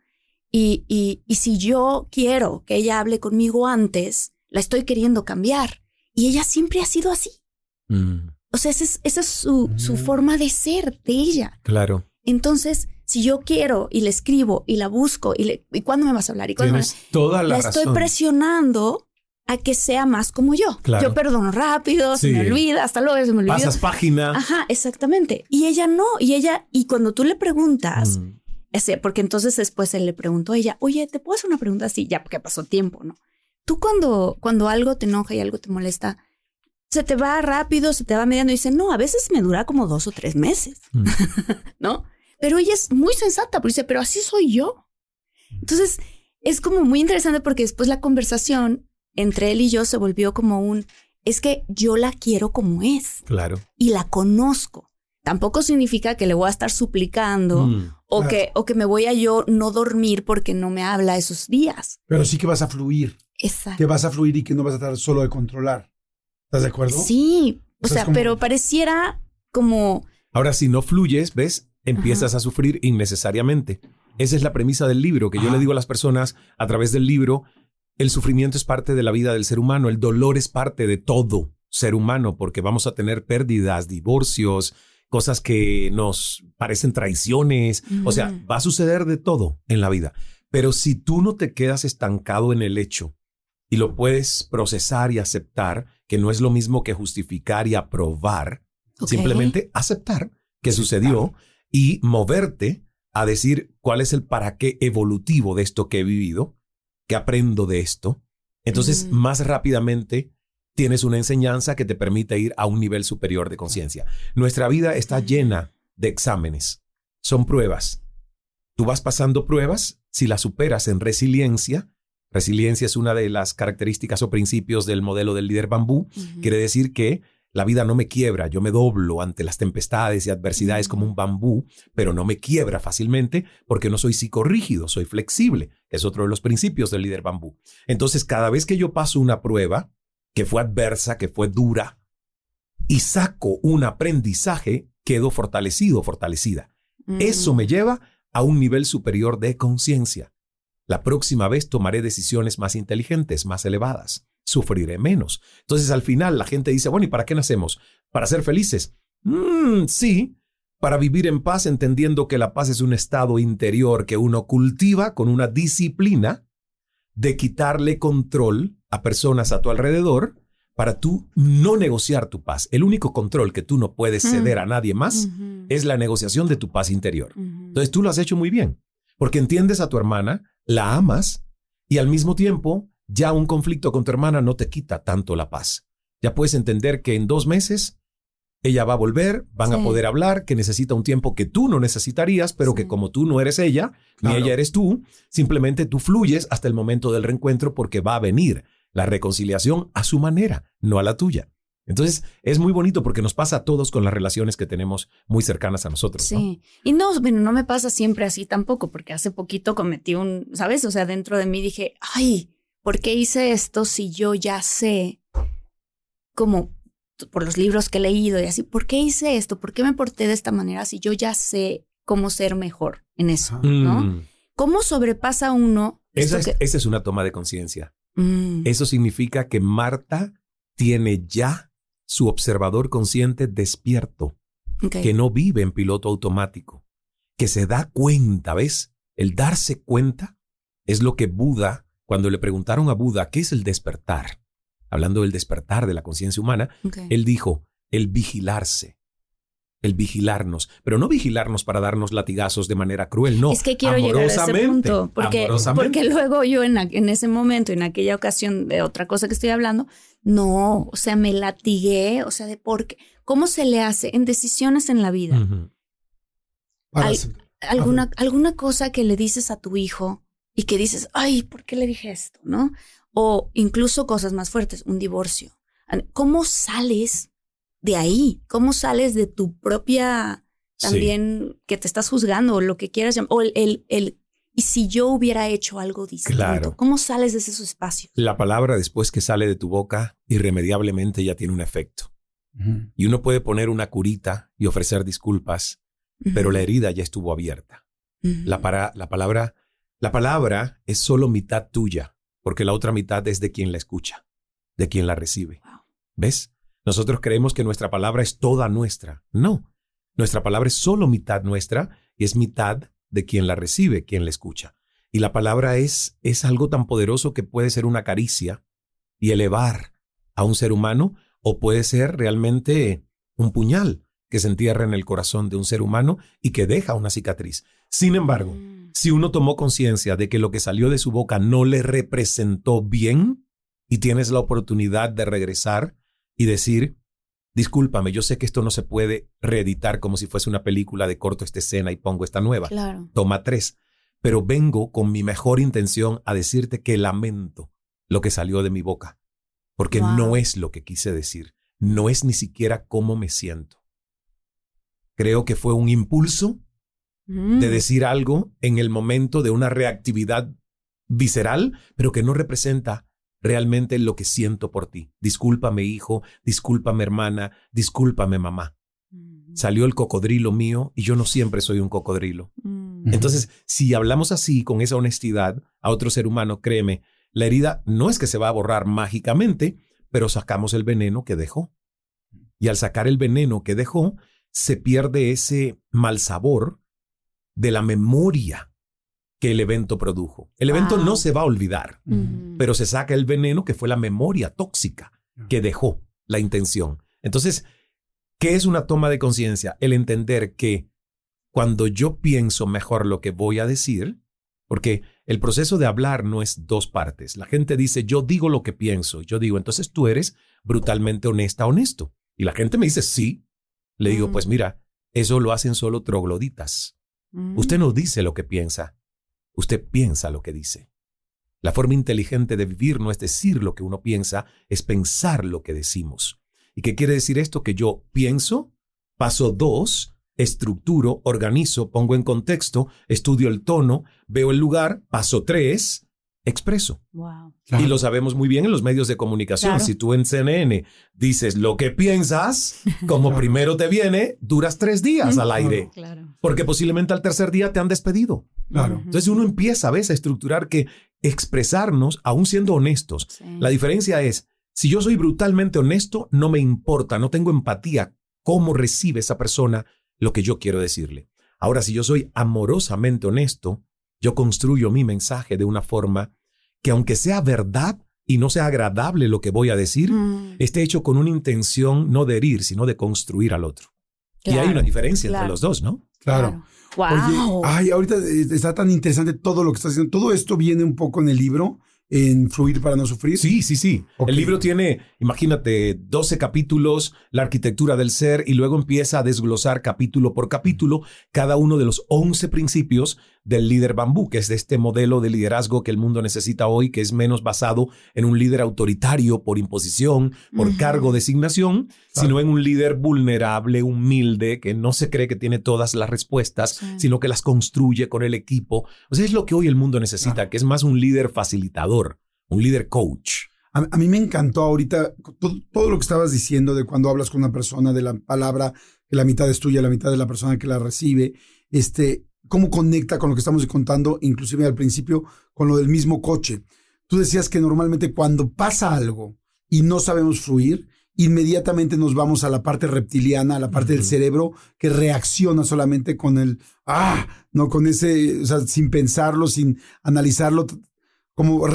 Y, y, y si yo quiero que ella hable conmigo antes, la estoy queriendo cambiar. Y ella siempre ha sido así. Mm. O sea, esa es, su, su, mm. forma de ser de ella. Claro. Entonces, si yo quiero y le escribo y la busco y, le, ¿y cuándo me vas a hablar? ¿Y Tienes toda la, la estoy presionando a que sea más como yo. Yo perdono rápido, se me olvida, hasta luego se me olvida. Pasas página. Ajá, exactamente. Y ella no, y ella, y cuando tú le preguntas, mm. Ese, porque entonces después él le preguntó a ella, oye, ¿te puedo hacer una pregunta así? Ya, porque pasó tiempo, ¿no? Tú cuando, cuando algo te enoja y algo te molesta, se te va rápido, se te va mediando y dice, no, a veces me dura como dos o tres meses, mm. ¿no? Pero ella es muy sensata, porque dice, pero así soy yo. Entonces, es como muy interesante porque después la conversación entre él y yo se volvió como un, es que yo la quiero como es. Claro. Y la conozco. Tampoco significa que le voy a estar suplicando mm, o, que, o que me voy a yo no dormir porque no me habla esos días. Pero sí que vas a fluir. Exacto. Que vas a fluir y que no vas a estar solo de controlar. ¿Estás de acuerdo? Sí. O, sea, pero pareciera como... Ahora, si no fluyes, ¿ves? Empiezas a sufrir innecesariamente. Esa es la premisa del libro, que yo le digo a las personas a través del libro, el sufrimiento es parte de la vida del ser humano, el dolor es parte de todo ser humano, porque vamos a tener pérdidas, divorcios, cosas que nos parecen traiciones, o sea, va a suceder de todo en la vida. Pero si tú no te quedas estancado en el hecho y lo puedes procesar y aceptar, que no es lo mismo que justificar y aprobar, simplemente aceptar que sucedió y moverte a decir cuál es el para qué evolutivo de esto que he vivido ¿Qué aprendo de esto? Entonces, más rápidamente tienes una enseñanza que te permite ir a un nivel superior de conciencia. Nuestra vida está llena de exámenes. Son pruebas. Tú vas pasando pruebas, si las superas en resiliencia, resiliencia es una de las características o principios del modelo del líder bambú, quiere decir que la vida no me quiebra, yo me doblo ante las tempestades y adversidades como un bambú, pero no me quiebra fácilmente porque no soy psicorrígido, soy flexible, es otro de los principios del líder bambú. Entonces, cada vez que yo paso una prueba que fue adversa, que fue dura, y saco un aprendizaje, quedo fortalecido, fortalecida. Eso me mm. lleva a un nivel superior de conciencia. La próxima vez tomaré decisiones más inteligentes, más elevadas sufriré menos. Entonces al final la gente dice, bueno, ¿y para qué nacemos? ¿Para ser felices? Mm, sí, para vivir en paz entendiendo que la paz es un estado interior que uno cultiva con una disciplina de quitarle control a personas a tu alrededor para tú no negociar tu paz. El único control que tú no puedes ceder a nadie más es la negociación de tu paz interior. Entonces tú lo has hecho muy bien, porque entiendes a tu hermana, la amas y al mismo tiempo ya un conflicto con tu hermana no te quita tanto la paz. Ya puedes entender que en dos meses ella va a volver, van a poder hablar, que necesita un tiempo que tú no necesitarías, pero que como tú no eres ella, ni ella eres tú, simplemente tú fluyes hasta el momento del reencuentro porque va a venir la reconciliación a su manera, no a la tuya. Entonces es muy bonito porque nos pasa a todos con las relaciones que tenemos muy cercanas a nosotros. Sí. Y no, bueno, no me pasa siempre así tampoco, porque hace poquito cometí un, ¿sabes? O sea, dentro de mí dije, ay, ¿por qué hice esto si yo ya sé, como por los libros que he leído y así, ¿por qué hice esto? ¿Por qué me porté de esta manera si yo ya sé cómo ser mejor en eso? ¿no? Mm. ¿Cómo sobrepasa uno? Esa es, una toma de conciencia. Mm. Eso significa que Marta tiene ya su observador consciente despierto, que no vive en piloto automático, que se da cuenta, ¿ves? El darse cuenta es lo que Buda cuando le preguntaron a Buda qué es el despertar, hablando del despertar de la conciencia humana, él dijo, el vigilarse, el vigilarnos, pero no vigilarnos para darnos latigazos de manera cruel, no. Es que quiero llegar a ese punto, porque, porque luego yo en, en, ese momento, en aquella ocasión de otra cosa que estoy hablando, no, o sea, me latigué, o sea, de por qué, cómo se le hace en decisiones en la vida. alguna, alguna cosa que le dices a tu hijo y que dices, ay, ¿por qué le dije esto? ¿No? O incluso cosas más fuertes, un divorcio. ¿Cómo sales de ahí? ¿Cómo sales de tu propia, también que te estás juzgando o lo que quieras llamar? O el, el, y si yo hubiera hecho algo distinto, claro. ¿cómo sales de esos espacios? La palabra después que sale de tu boca irremediablemente ya tiene un efecto. Y uno puede poner una curita y ofrecer disculpas, pero la herida ya estuvo abierta. la, para, la palabra la palabra es solo mitad tuya, porque la otra mitad es de quien la escucha, de quien la recibe. ¿Ves? Nosotros creemos que nuestra palabra es toda nuestra. No, nuestra palabra es solo mitad nuestra y es mitad de quien la recibe, quien la escucha. Y la palabra es, es algo tan poderoso que puede ser una caricia y elevar a un ser humano o puede ser realmente un puñal que se entierra en el corazón de un ser humano y que deja una cicatriz. Sin embargo, mm si uno tomó conciencia de que lo que salió de su boca no le representó bien y tienes la oportunidad de regresar y decir, discúlpame, yo sé que esto no se puede reeditar como si fuese una película de corto esta escena y pongo esta nueva. Claro. Toma tres. Pero vengo con mi mejor intención a decirte que lamento lo que salió de mi boca, porque no es lo que quise decir, no es ni siquiera cómo me siento. Creo que fue un impulso de mm. decir algo en el momento de una reactividad visceral, pero que no representa realmente lo que siento por ti. Discúlpame hijo, discúlpame hermana, discúlpame mamá. Mm. Salió el cocodrilo mío y yo no siempre soy un cocodrilo. Mm. Entonces, si hablamos así, con esa honestidad, a otro ser humano, créeme, la herida no es que se va a borrar mágicamente, pero sacamos el veneno que dejó. Y al sacar el veneno que dejó, se pierde ese mal sabor de la memoria que el evento produjo. El evento no se va a olvidar, pero se saca el veneno que fue la memoria tóxica que dejó la intención. Entonces, ¿qué es una toma de conciencia? El entender que cuando yo pienso mejor lo que voy a decir, porque el proceso de hablar no es dos partes. La gente dice, yo digo lo que pienso. Yo digo, entonces tú eres brutalmente honesta, honesto. Y la gente me dice, sí. Le digo, pues mira, eso lo hacen solo trogloditas. Usted no dice lo que piensa, usted piensa lo que dice. La forma inteligente de vivir no es decir lo que uno piensa, es pensar lo que decimos. ¿Y qué quiere decir esto? Que yo pienso, paso dos, estructuro, organizo, pongo en contexto, estudio el tono, veo el lugar, paso tres, expreso. Y lo sabemos muy bien en los medios de comunicación. Si tú en CNN dices lo que piensas, como primero te viene, duras tres días al aire. Porque posiblemente al tercer día te han despedido. Entonces uno empieza a veces a estructurar que expresarnos, aún siendo honestos. La diferencia es, si yo soy brutalmente honesto, no me importa, no tengo empatía cómo recibe esa persona lo que yo quiero decirle. Ahora, si yo soy amorosamente honesto, yo construyo mi mensaje de una forma que aunque sea verdad y no sea agradable lo que voy a decir, mm. esté hecho con una intención no de herir, sino de construir al otro. y hay una diferencia entre los dos, ¿no? Claro. Wow. ay, ahorita eh, está tan interesante todo lo que estás haciendo. Todo esto viene un poco en el libro en Fluir para no sufrir? Sí, sí, sí. El libro tiene, imagínate, 12 capítulos, la arquitectura del ser, y luego empieza a desglosar capítulo por capítulo cada uno de los 11 principios del líder bambú, que es de este modelo de liderazgo que el mundo necesita hoy, que es menos basado en un líder autoritario por imposición, por cargo, designación, sino en un líder vulnerable, humilde, que no se cree que tiene todas las respuestas, sino que las construye con el equipo. O sea, es lo que hoy el mundo necesita, que es más un líder facilitador, un líder coach. A, mí me encantó ahorita todo, todo, lo que estabas diciendo de cuando hablas con una persona, de la palabra, que la mitad es tuya, la mitad de la persona que la recibe. Este, cómo conecta con lo que estamos contando, inclusive al principio, con lo del mismo coche. Tú decías que normalmente cuando pasa algo y no sabemos fluir, inmediatamente nos vamos a la parte reptiliana, a la parte del cerebro que reacciona solamente con el, ah, no, con ese, o sea, sin pensarlo, sin analizarlo, como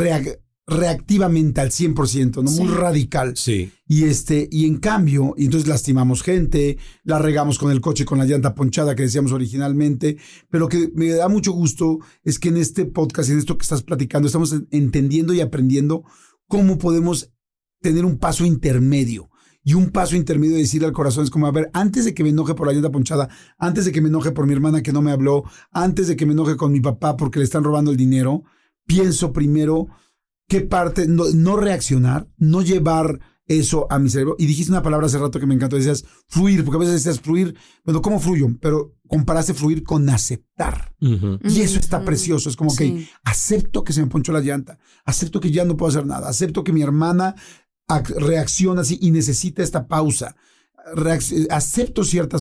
reactivamente al 100%, ¿no? Muy radical. Sí. Y este, y en cambio, y entonces lastimamos gente, la regamos con el coche con la llanta ponchada que decíamos originalmente, pero lo que me da mucho gusto es que en este podcast, en esto que estás platicando, estamos entendiendo y aprendiendo cómo podemos tener un paso intermedio. Y un paso intermedio de decir al corazón es como, a ver, antes de que me enoje por la llanta ponchada, antes de que me enoje por mi hermana que no me habló, antes de que me enoje con mi papá porque le están robando el dinero, pienso primero qué parte, no, no reaccionar, no llevar eso a mi cerebro. Y dijiste una palabra hace rato que me encantó, decías fluir, porque a veces decías fluir, bueno, ¿cómo fluyo? Pero comparaste fluir con aceptar. Y eso está precioso. Es como que Sí. acepto que se me ponchó la llanta, acepto que ya no puedo hacer nada, acepto que mi hermana ac- reacciona así y necesita esta pausa. Reacc- acepto ciertas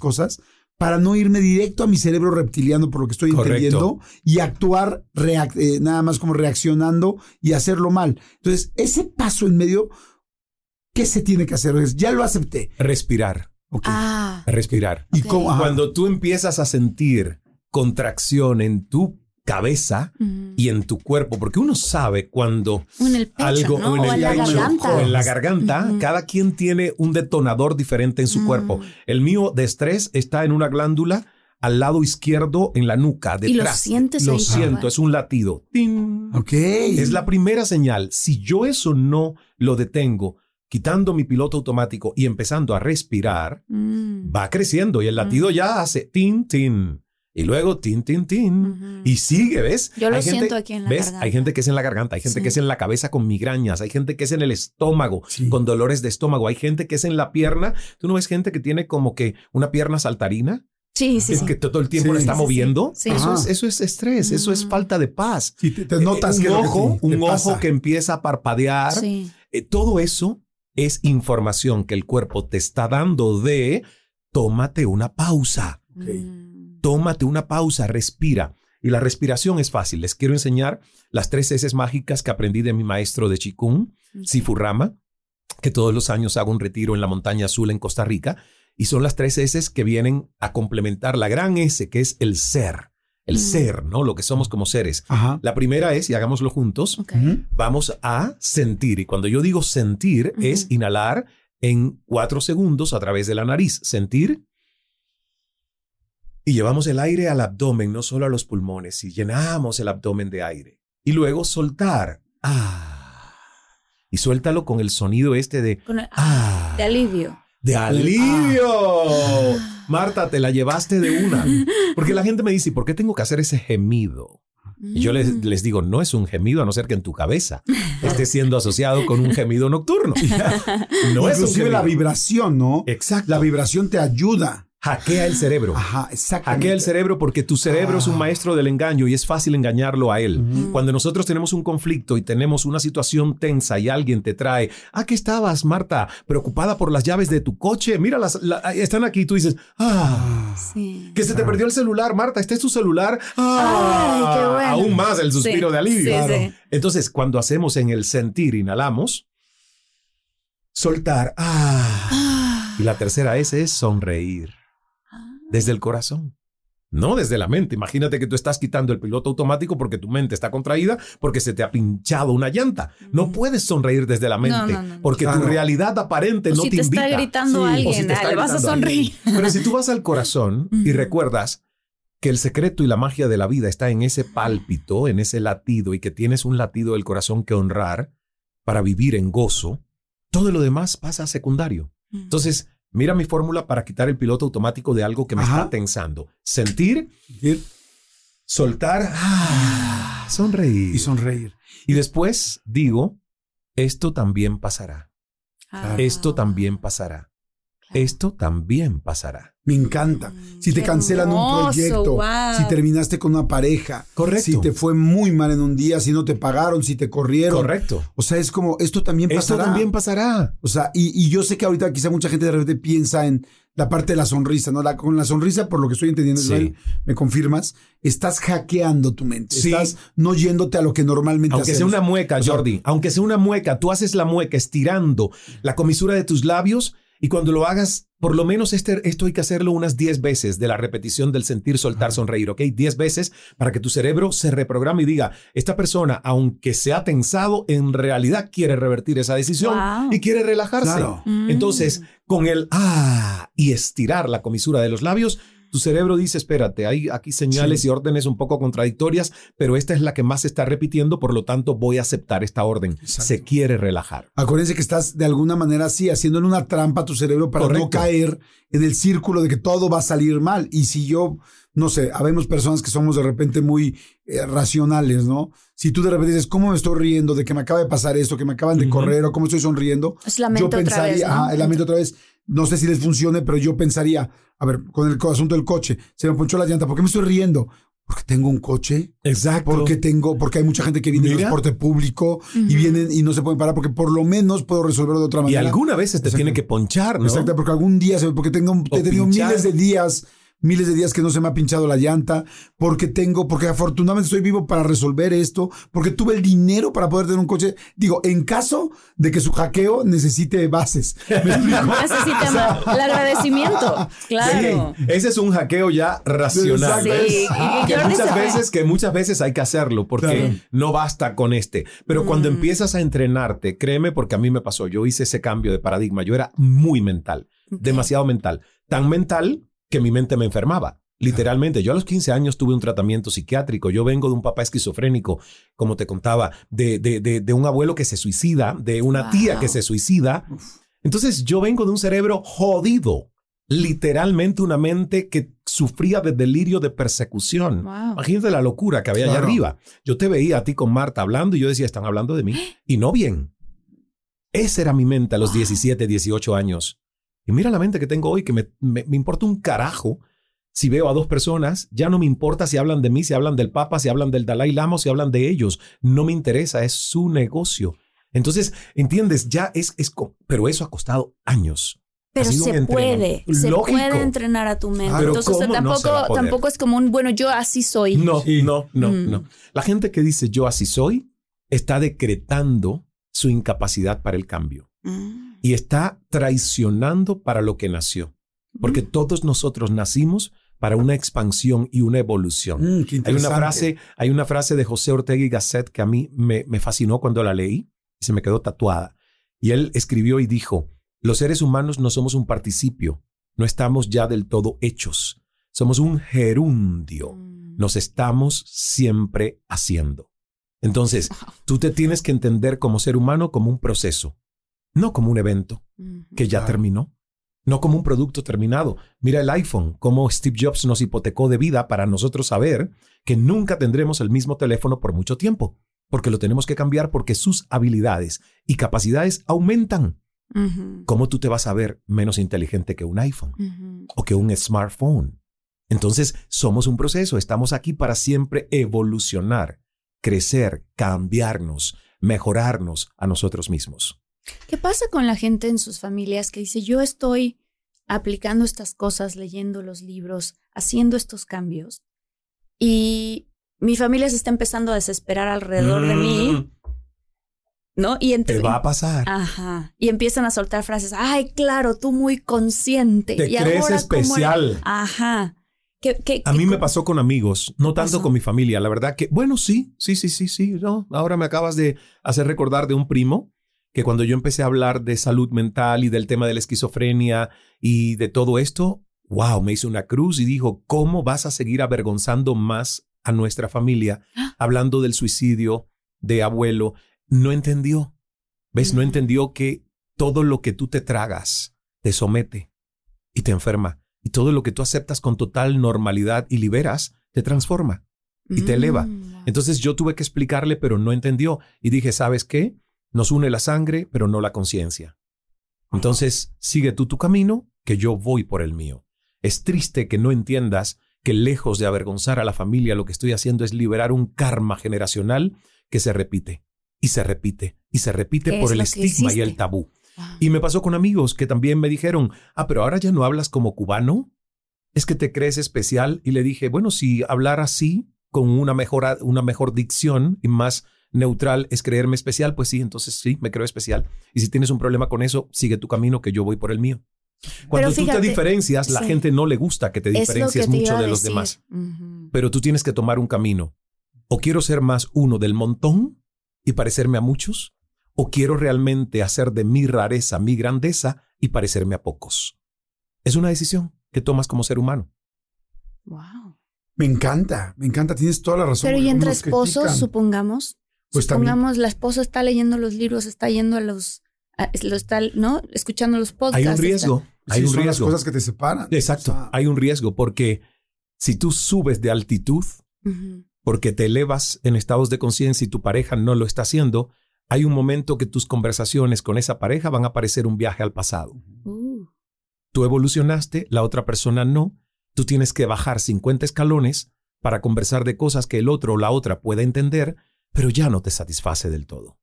Cosas para no irme directo a mi cerebro reptiliano por lo que estoy Correcto. entendiendo y actuar eh, nada más como reaccionando y hacerlo mal. Entonces, ese paso en medio, ¿qué se tiene que hacer? Es, ya lo acepté. Respirar, Ok. Ah. respirar. ¿Y cómo? Cuando tú empiezas a sentir contracción en tu cabeza Mm. y en tu cuerpo, porque uno sabe cuando O en el pecho, algo en o el en la garganta. o en la garganta, Ujú. cada quien tiene un detonador diferente en su Mm. cuerpo. El mío de estrés está en una glándula al lado izquierdo en la nuca, Y lo detrás. sientes Lo ahí, siento, es un latido. ¡Ting! Ok. Es la primera señal. Si yo eso no lo detengo, quitando mi piloto automático y empezando a respirar, Mm. va creciendo y el latido ya hace tin, tin. Y luego tin, tin, tin. Y sigue, ¿ves? Yo lo Hay gente- siento aquí en la ¿ves? garganta. Hay gente que es en la garganta, hay gente Sí. que es en la cabeza con migrañas, hay gente que es en el estómago Sí. con dolores de estómago, hay gente que es en la pierna. ¿Tú no ves gente que tiene como que una pierna saltarina? Sí, sí, Es sí. que todo el tiempo Sí. la está Sí, sí, sí. moviendo. Sí. Eso, es, eso es estrés, eso es Mm. falta de paz. Sí, te, te notas Eh, que un que ojo, te- un ojo pasa. que empieza a parpadear. Sí. Eh, todo eso es información que el cuerpo te está dando de tómate una pausa. Mm. Tómate una pausa, respira. Y la respiración es fácil. Les quiero enseñar las tres S mágicas que aprendí de mi maestro de Chikung, Sifu Rama, que todos los años hago un retiro en la montaña azul en Costa Rica. Y son las tres S que vienen a complementar la gran S, que es el ser. El Mm. ser, ¿no? Lo que somos como seres. Ajá. La primera es, y hagámoslo juntos, vamos a sentir. Y cuando yo digo sentir, es inhalar en cuatro segundos a través de la nariz. Sentir. Y llevamos el aire al abdomen, no solo a los pulmones, y llenamos el abdomen de aire. Y luego soltar. Ah. Y suéltalo con el sonido este de Con el- ah. de alivio. De alivio. Ah. Marta, te la llevaste de una. Porque la gente me dice, ¿por qué tengo que hacer ese gemido? Y yo les, Mm. les digo, no es un gemido a no ser que en tu cabeza esté siendo asociado con un gemido nocturno. No es un Inclusive la vibración, ¿no? Exacto. La vibración te ayuda. Hackea el cerebro. Ajá, exactamente. Hackea el cerebro porque tu cerebro es un Ah. maestro del engaño y es fácil engañarlo a él. Cuando nosotros tenemos un conflicto y tenemos una situación tensa y alguien te trae, ¿a qué estabas, Marta? Preocupada por las llaves de tu coche. Mira, las, la- están aquí. Tú dices, ah. Sí. Que se te perdió el celular, Marta. Este es tu celular. Ah, Ay, qué bueno. Aún más el suspiro Sí, de alivio. sí, Claro. sí. Entonces, cuando hacemos en el sentir, inhalamos, soltar. Ah. Ah. Y la tercera S es sonreír desde el corazón. No desde la mente. Imagínate que tú estás quitando el piloto automático porque tu mente está contraída porque se te ha pinchado una llanta. No puedes sonreír desde la mente no, no. porque Claro. tu realidad aparente O no si te, te invita. está gritando Sí, O si te está ah, le vas a gritando alguien. sonreír. Pero si tú vas al corazón y recuerdas que el secreto y la magia de la vida está en ese pálpito, en ese latido y que tienes un latido del corazón que honrar para vivir en gozo, todo lo demás pasa a secundario. Entonces, mira mi fórmula para quitar el piloto automático de algo que me Ajá. está tensando. Sentir, Ir soltar, ah, sonreír. Y sonreír. Y después digo, esto también pasará. Ah. Esto también pasará. Esto también pasará. Me encanta. Si te Qué cancelan un proyecto, wow. si terminaste con una pareja, Correcto. si te fue muy mal en un día, si no te pagaron, si te corrieron. Correcto. O sea, es como, esto también Esto pasará. también pasará. O sea, y, y yo sé que ahorita quizá mucha gente de repente piensa en la parte de la sonrisa, ¿no? La, con la sonrisa, por lo que estoy entendiendo, Sí. Israel, me confirmas, estás hackeando tu mente. Sí. Estás no yéndote a lo que normalmente Aunque sea una mueca, O sea, Jordi, aunque sea una mueca, tú haces la mueca estirando la comisura de tus labios y cuando lo hagas, por lo menos este, esto hay que hacerlo unas 10 veces de la repetición del sentir, soltar, sonreír, ¿ok? 10 veces para que tu cerebro se reprograme y diga, esta persona, aunque se ha tensado, en realidad quiere revertir esa decisión Wow. y quiere relajarse. Claro. Mm. Entonces, con el ah y estirar la comisura de los labios, tu cerebro dice, espérate, hay aquí señales Sí. y órdenes un poco contradictorias, pero esta es la que más se está repitiendo, por lo tanto voy a aceptar esta orden. Exacto. Se quiere relajar. Acuérdense que estás de alguna manera así, haciéndole una trampa a tu cerebro para no caer en el círculo de que todo va a salir mal. Y si yo, no sé, habemos personas que somos de repente muy eh, racionales, ¿no? Si tú de repente dices, ¿cómo me estoy riendo de que me acaba de pasar esto, que me acaban de correr o cómo estoy sonriendo? Es la mente yo otra pensaría, vez, ¿no? ajá, la mente otra vez, no sé si les funcione, pero yo pensaría, a ver, con el asunto del coche, se me ponchó la llanta, ¿por qué me estoy riendo? Porque tengo un coche, Exacto. porque tengo, porque hay mucha gente que viene en transporte público y vienen y no se pueden parar, porque por lo menos puedo resolverlo de otra y manera. alguna vez te tiene que ponchar, ¿no? Exacto, porque algún día, se- porque tengo, O he tenido pinchar. miles de días, miles de días que no se me ha pinchado la llanta, porque tengo, porque afortunadamente estoy vivo para resolver esto, porque tuve el dinero para poder tener un coche. Digo, en caso de que su hackeo necesite bases. Necesita el agradecimiento. Claro. Sí, ese es un hackeo ya racional. Sí, que muchas veces que muchas veces hay que hacerlo porque Claro. no basta con este. Pero cuando Mm. empiezas a entrenarte, créeme porque a mí me pasó, yo hice ese cambio de paradigma, yo era muy mental, demasiado mental, tan mental que mi mente me enfermaba. Literalmente, yo a los 15 años tuve un tratamiento psiquiátrico. Yo vengo de un papá esquizofrénico, como te contaba, de, de, de, de un abuelo que se suicida, de una tía Wow. que se suicida. Entonces yo vengo de un cerebro jodido, literalmente una mente que sufría de delirio de persecución. Wow. Imagínate la locura que había allá arriba. Yo te veía a ti con Marta hablando y yo decía, están hablando de mí. Y no bien. Esa era mi mente a los 17, 18 años. Y mira la mente que tengo hoy, que me, me- me importa un carajo. Si veo a dos personas, ya no me importa si hablan de mí, si hablan del Papa, si hablan del Dalai Lama si hablan de ellos. No me interesa, es su negocio. Entonces, ¿entiendes? Ya es, es, pero eso ha costado años. Pero se puede, se Lógico. puede entrenar a tu mente. Ah, pero Entonces ¿cómo no tampoco, tampoco es como un, bueno, yo así soy. No, no, no, Mm. no. La gente que dice yo así soy está decretando su incapacidad para el cambio Mm. Y está traicionando para lo que nació. Porque todos nosotros nacimos para una expansión y una evolución. Mm, Hay una frase, hay una frase de José Ortega y Gasset que a mí me, me fascinó cuando la leí y se me quedó tatuada. Y él escribió y dijo, los seres humanos no somos un participio, no estamos ya del todo hechos, somos un gerundio, Mm. nos estamos siempre haciendo. Entonces, tú te tienes que entender como ser humano como un proceso, no como un evento que ya Claro. terminó. No como un producto terminado. Mira el iPhone, cómo Steve Jobs nos hipotecó de vida para nosotros saber que nunca tendremos el mismo teléfono por mucho tiempo, porque lo tenemos que cambiar porque sus habilidades y capacidades aumentan. Ujú. ¿Cómo tú te vas a ver menos inteligente que un iPhone o que un smartphone? Entonces, somos un proceso, estamos aquí para siempre evolucionar, crecer, cambiarnos, mejorarnos a nosotros mismos. ¿Qué pasa con la gente en sus familias que dice, yo estoy aplicando estas cosas, leyendo los libros, haciendo estos cambios, y mi familia se está empezando a desesperar alrededor de mí, Mm, ¿no? Y Te va a pasar. Ajá. Y empiezan a soltar frases, ay, claro, tú muy consciente. Te ¿Y crees ahora cómo era?". especial. Ajá. ¿Qué- qué- A qué mí me pasó con amigos, no tanto pasó? con mi familia. La verdad que, bueno, sí, sí, sí, sí, sí. No, ahora me acabas de hacer recordar de un primo que cuando yo empecé a hablar de salud mental y del tema de la esquizofrenia y de todo esto, wow, me hizo una cruz y dijo, ¿cómo vas a seguir avergonzando más a nuestra familia hablando del suicidio de abuelo? No entendió. ¿Ves? No entendió que todo lo que tú te tragas te somete y te enferma. Y todo lo que tú aceptas con total normalidad y liberas, te transforma y te eleva. Mm. Entonces yo tuve que explicarle, pero no entendió. Y dije, ¿sabes qué? Nos une la sangre, pero no la conciencia. Entonces sigue tú tu camino que yo voy por el mío. Es triste que no entiendas que lejos de avergonzar a la familia, lo que estoy haciendo es liberar un karma generacional que se repite y se repite y se repite ¿Qué por el estigma y el tabú. Ah. Y me pasó con amigos que también me dijeron, ah, pero ahora ya no hablas como cubano, es que te crees especial. Y le dije, bueno, si hablar así, con una mejor, una mejor dicción y más neutral es creerme especial, pues sí, entonces sí, me creo especial. Y si tienes un problema con eso, sigue tu camino, que yo voy por el mío. Cuando tú fíjate, te diferencias, la sí. gente no le gusta que te diferencies que te mucho de los demás. Pero tú tienes que tomar un camino. O quiero ser más uno del montón y parecerme a muchos, o quiero realmente hacer de mi rareza mi grandeza y parecerme a pocos. Es una decisión que tomas como ser humano. Wow. Me encanta, me encanta, tienes toda la razón. Pero y entre esposos, critican. supongamos, Pues también. supongamos la esposa está leyendo los libros, está yendo a los, a- lo está, ¿no? Escuchando los podcasts. Hay un está- riesgo. Hay Sí, un son las riesgo. cosas que te separan. Exacto. O sea, Hay un riesgo porque si tú subes de altitud, porque te elevas en estados de conciencia y tu pareja no lo está haciendo, hay un momento que tus conversaciones con esa pareja van a parecer un viaje al pasado. Uh, Tú evolucionaste, la otra persona no. Tú tienes que bajar 50 escalones para conversar de cosas que el otro o la otra pueda entender, pero ya no te satisface del todo.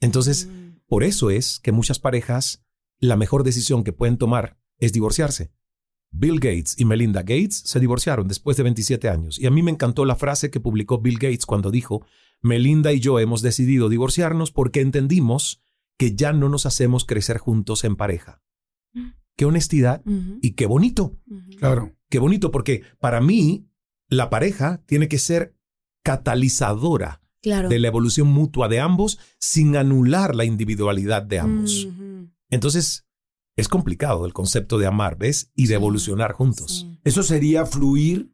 Entonces, mm. por eso es que muchas parejas, la mejor decisión que pueden tomar es divorciarse. Bill Gates y Melinda Gates se divorciaron después de 27 años. Y a mí me encantó la frase que publicó Bill Gates cuando dijo, Melinda y yo hemos decidido divorciarnos porque entendimos que ya no nos hacemos crecer juntos en pareja. Qué honestidad y qué bonito. Claro. Qué bonito porque para mí la pareja tiene que ser catalizadora Claro. de la evolución mutua de ambos sin anular la individualidad de ambos. Entonces, es complicado el concepto de amar, ¿ves? Y de Sí, evolucionar juntos. Sí. Eso sería fluir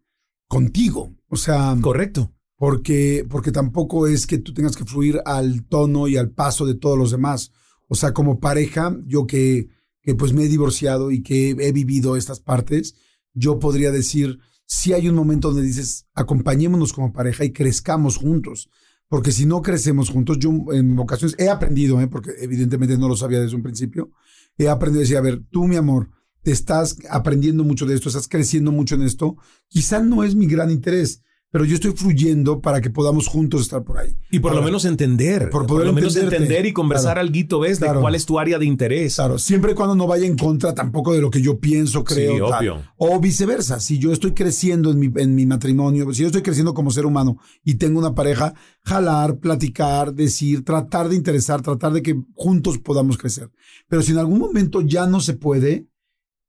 contigo. O sea, Correcto. porque, porque tampoco es que tú tengas que fluir al tono y al paso de todos los demás. O sea, como pareja, yo que, que pues me he divorciado y que he vivido estas partes, yo podría decir, si hay un momento donde dices, acompañémonos como pareja y crezcamos juntos. Porque si no crecemos juntos, yo en ocasiones he aprendido, ¿eh? porque evidentemente no lo sabía desde un principio, he aprendido a decir, a ver, tú mi amor, te estás aprendiendo mucho de esto, estás creciendo mucho en esto, quizá no es mi gran interés, pero yo estoy fluyendo para que podamos juntos estar por ahí. Y por lo menos entender. por poder lo menos entender y conversar Claro. algo, ¿ves? Claro. De cuál es tu área de interés. Claro, siempre y cuando no vaya en contra tampoco de lo que yo pienso, creo. Sí, tal. obvio. O viceversa, si yo estoy creciendo en mi, en mi matrimonio, si yo estoy creciendo como ser humano y tengo una pareja, jalar, platicar, decir, tratar de interesar, tratar de que juntos podamos crecer. Pero si en algún momento ya no se puede,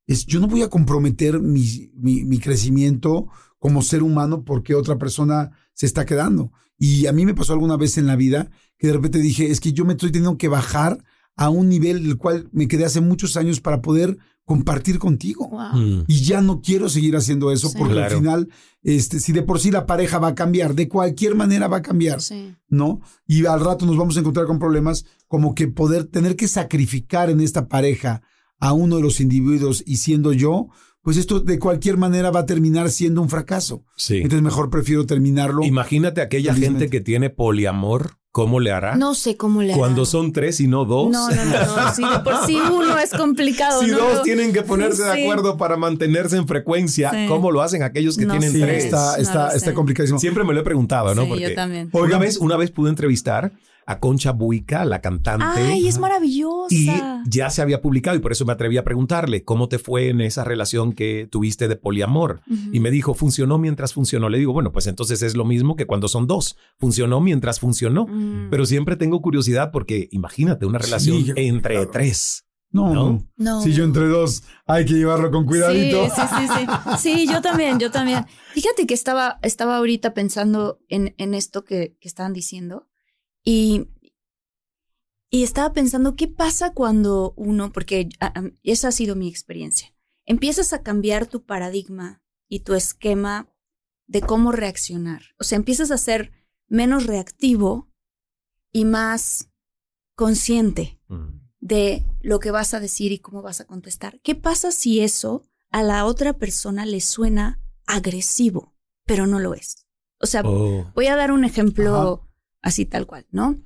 es, yo no voy a comprometer mi, mi, mi crecimiento como ser humano porque otra persona se está quedando. Y a mí me pasó alguna vez en la vida que de repente dije, es que yo me estoy teniendo que bajar a un nivel del cual me quedé hace muchos años para poder compartir contigo. Wow. Mm. Y ya no quiero seguir haciendo eso Sí. porque Claro. al final, este, si de por sí la pareja va a cambiar, de cualquier manera va a cambiar, Sí. ¿no? Y al rato nos vamos a encontrar con problemas como que poder tener que sacrificar en esta pareja a uno de los individuos y siendo yo, pues esto de cualquier manera va a terminar siendo un fracaso. Sí. Entonces mejor prefiero terminarlo. Imagínate aquella Felizmente. gente que tiene poliamor, ¿cómo le hará? No sé cómo le hará. Cuando son tres y no dos. No, no, no. no. Si de por sí uno es complicado. Si ¿no? dos Lo- tienen que ponerse de Sí. acuerdo para mantenerse en frecuencia, Sí. ¿cómo lo hacen aquellos que No tienen Sí, tres? está, No está, está sé. complicadísimo. Siempre me lo he preguntado, ¿no? Sí, Porque yo también. Una vez, una vez pude entrevistar a Concha Buica, la cantante. Ay, es maravillosa. Y ya se había publicado y por eso me atreví a preguntarle cómo te fue en esa relación que tuviste de poliamor. Y me dijo, funcionó mientras funcionó. Le digo, bueno, pues entonces es lo mismo que cuando son dos. Funcionó mientras funcionó. Mm. Pero siempre tengo curiosidad porque imagínate una relación Sí, entre claro. tres. No, ¿No? no. No. Si yo entre dos, hay que llevarlo con cuidadito. Sí, sí, sí, sí. Sí, yo también, yo también. Fíjate que estaba, estaba ahorita pensando en, en esto que, que estaban diciendo y, y estaba pensando qué pasa cuando uno, porque ah, ah, esa ha sido mi experiencia, empiezas a cambiar tu paradigma y tu esquema de cómo reaccionar. O sea, empiezas a ser menos reactivo y más consciente Mm. de lo que vas a decir y cómo vas a contestar. ¿Qué pasa si eso a la otra persona le suena agresivo, pero no lo es? O sea, Oh. voy a dar un ejemplo así tal cual, ¿no?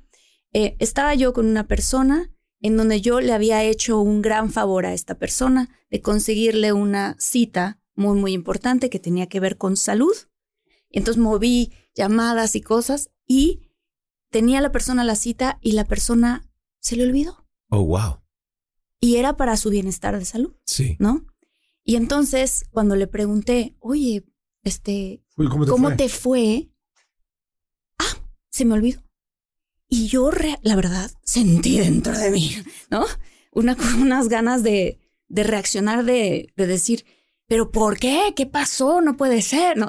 Eh, estaba yo con una persona en donde yo le había hecho un gran favor a esta persona de conseguirle una cita muy, muy importante que tenía que ver con salud. Entonces moví llamadas y cosas y tenía la persona la cita y la persona se le olvidó. Oh, wow. Y era para su bienestar de salud, Sí. ¿no? Y entonces cuando le pregunté, oye, este, Uy, ¿Cómo te ¿cómo fue? te fue? Se me olvidó. Y yo, la verdad, sentí dentro de mí, ¿no? Una, unas ganas de, de reaccionar, de, de decir, ¿pero por qué? ¿Qué pasó? No puede ser, ¿no?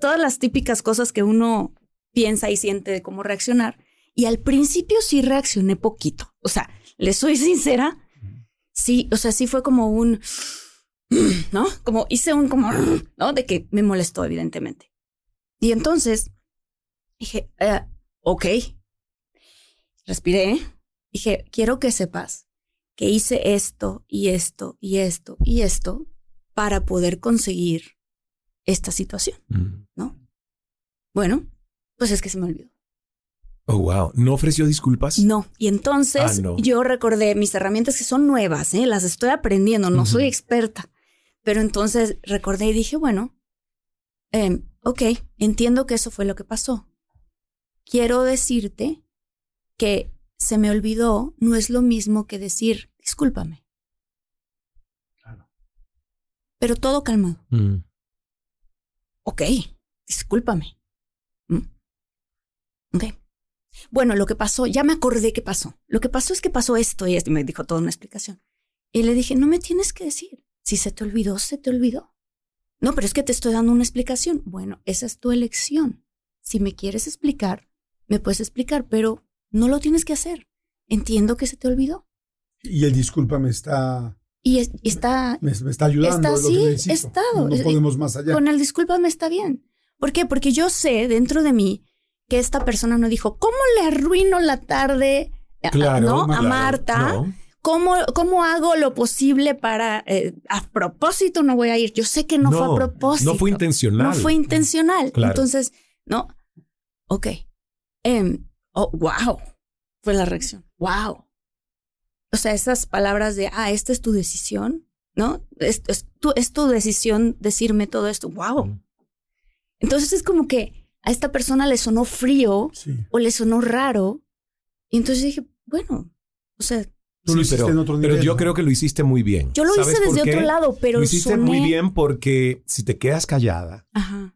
Todas las típicas cosas que uno piensa y siente de cómo reaccionar. Y al principio sí reaccioné poquito. O sea, le soy sincera. Sí, o sea, sí fue como un, ¿no? Como hice un como, ¿no? De que me molestó, evidentemente. Y entonces dije, eh, ok. Respiré. Dije, quiero que sepas que hice esto y esto y esto y esto para poder conseguir esta situación, Mm. ¿no? Bueno, pues es que se me olvidó. Oh, wow. ¿No ofreció disculpas? No. Y entonces Ah, no. yo recordé mis herramientas que son nuevas, ¿eh? las estoy aprendiendo, no soy experta. Pero entonces recordé y dije, bueno, em, ok, entiendo que eso fue lo que pasó. Quiero decirte que se me olvidó no es lo mismo que decir, discúlpame. Pero todo calmado. Mm. Ok, discúlpame. Mm. Ok. Bueno, lo que pasó, ya me acordé qué pasó. Lo que pasó es que pasó esto y esto, y me dijo toda una explicación. Y le dije, no me tienes que decir. Si se te olvidó, se te olvidó. No, pero es que te estoy dando una explicación. Bueno, esa es tu elección. Si me quieres explicar, me puedes explicar, pero no lo tienes que hacer. Entiendo que se te olvidó. Y el disculpa me está, Y es- está me, me está ayudando. Está es lo que así, necesito. estado. No Es- podemos más allá. Con el discúlpame está bien. ¿Por qué? Porque yo sé dentro de mí que esta persona no dijo, ¿cómo le arruino la tarde Claro, ¿no? a. Marta? No. ¿Cómo, ¿Cómo hago lo posible para... eh, a propósito no voy a ir. Yo sé que no, fue a propósito. No fue intencional. No fue intencional. Claro. Entonces, no. Ok. Em, oh, wow. Fue la reacción. Wow. O sea, esas palabras de, ah, esta es tu decisión, ¿no? Es, es tu, es tu decisión decirme todo esto. Wow. Entonces es como que a esta persona le sonó frío Sí. o le sonó raro. Y entonces dije, bueno, o sea, Tú lo Sí, hiciste pero, en otro pero nivel, yo ¿no? creo que lo hiciste muy bien. yo lo ¿Sabes hice desde otro lado, pero Lo hiciste soné- muy bien porque si te quedas callada, Ajá.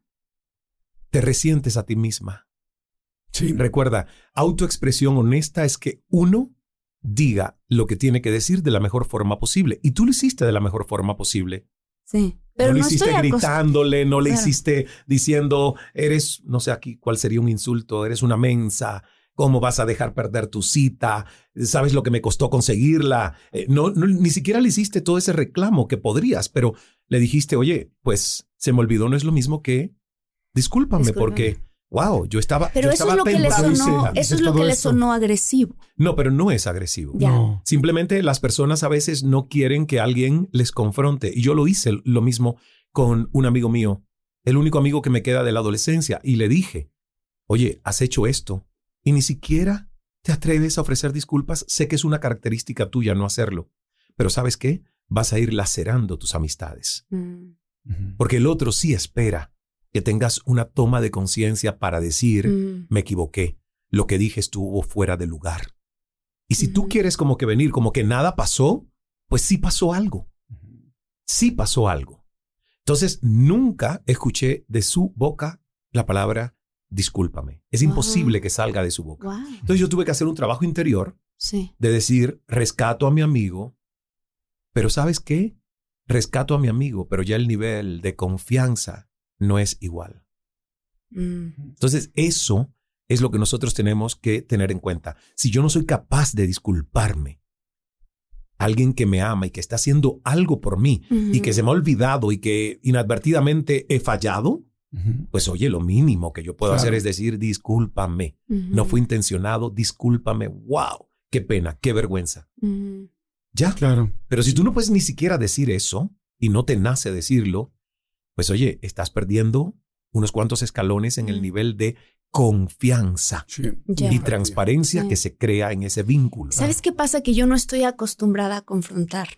te resientes a ti misma. Sí. Recuerda, autoexpresión honesta es que uno diga lo que tiene que decir de la mejor forma posible. Y tú lo hiciste de la mejor forma posible. Sí. Pero no no, le hiciste gritándole, no le Claro. hiciste diciendo, eres, no sé aquí cuál sería un insulto, eres una mensa, ¿cómo vas a dejar perder tu cita? ¿Sabes lo que me costó conseguirla? Eh, no, no, ni siquiera le hiciste todo ese reclamo que podrías, pero le dijiste, oye, pues se me olvidó, no es lo mismo que discúlpame, Discúlpame. porque, wow, yo estaba... Pero yo eso estaba es lo que le tentado". sonó, Dice- eso es lo que le sonó agresivo. No, pero no es agresivo. Ya. No. Simplemente las personas a veces no quieren que alguien les confronte. Y yo lo hice lo mismo con un amigo mío, el único amigo que me queda de la adolescencia, y le dije, oye, has hecho esto y ni siquiera te atreves a ofrecer disculpas. Sé que es una característica tuya no hacerlo, pero ¿sabes qué? Vas a ir lacerando tus amistades, Mm, porque el otro sí espera que tengas una toma de conciencia para decir, mm, me equivoqué, lo que dije estuvo fuera de lugar. Y si tú Ujú. quieres como que venir como que nada pasó, pues sí pasó algo. Sí pasó algo. Entonces, nunca escuché de su boca la palabra discúlpame. Es Wow. imposible que salga de su boca. wow. Entonces yo tuve que hacer un trabajo interior Sí. de decir, rescato a mi amigo, pero ¿sabes qué? Rescato a mi amigo, pero ya el nivel de confianza no es igual. Mm, Entonces, eso es lo que nosotros tenemos que tener en cuenta. Si yo no soy capaz de disculparme, alguien que me ama y que está haciendo algo por mí y que se me ha olvidado y que inadvertidamente he fallado, pues oye, lo mínimo que yo puedo Claro. hacer es decir, discúlpame, no fue intencionado, discúlpame, wow, qué pena, qué vergüenza. Ya, Claro. pero si tú no puedes ni siquiera decir eso y no te nace decirlo, pues oye, estás perdiendo unos cuantos escalones en el Mm. nivel de confianza Sí. Y transparencia Sí. que se crea en ese vínculo. ¿Sabes qué pasa? Que yo no estoy acostumbrada a confrontar.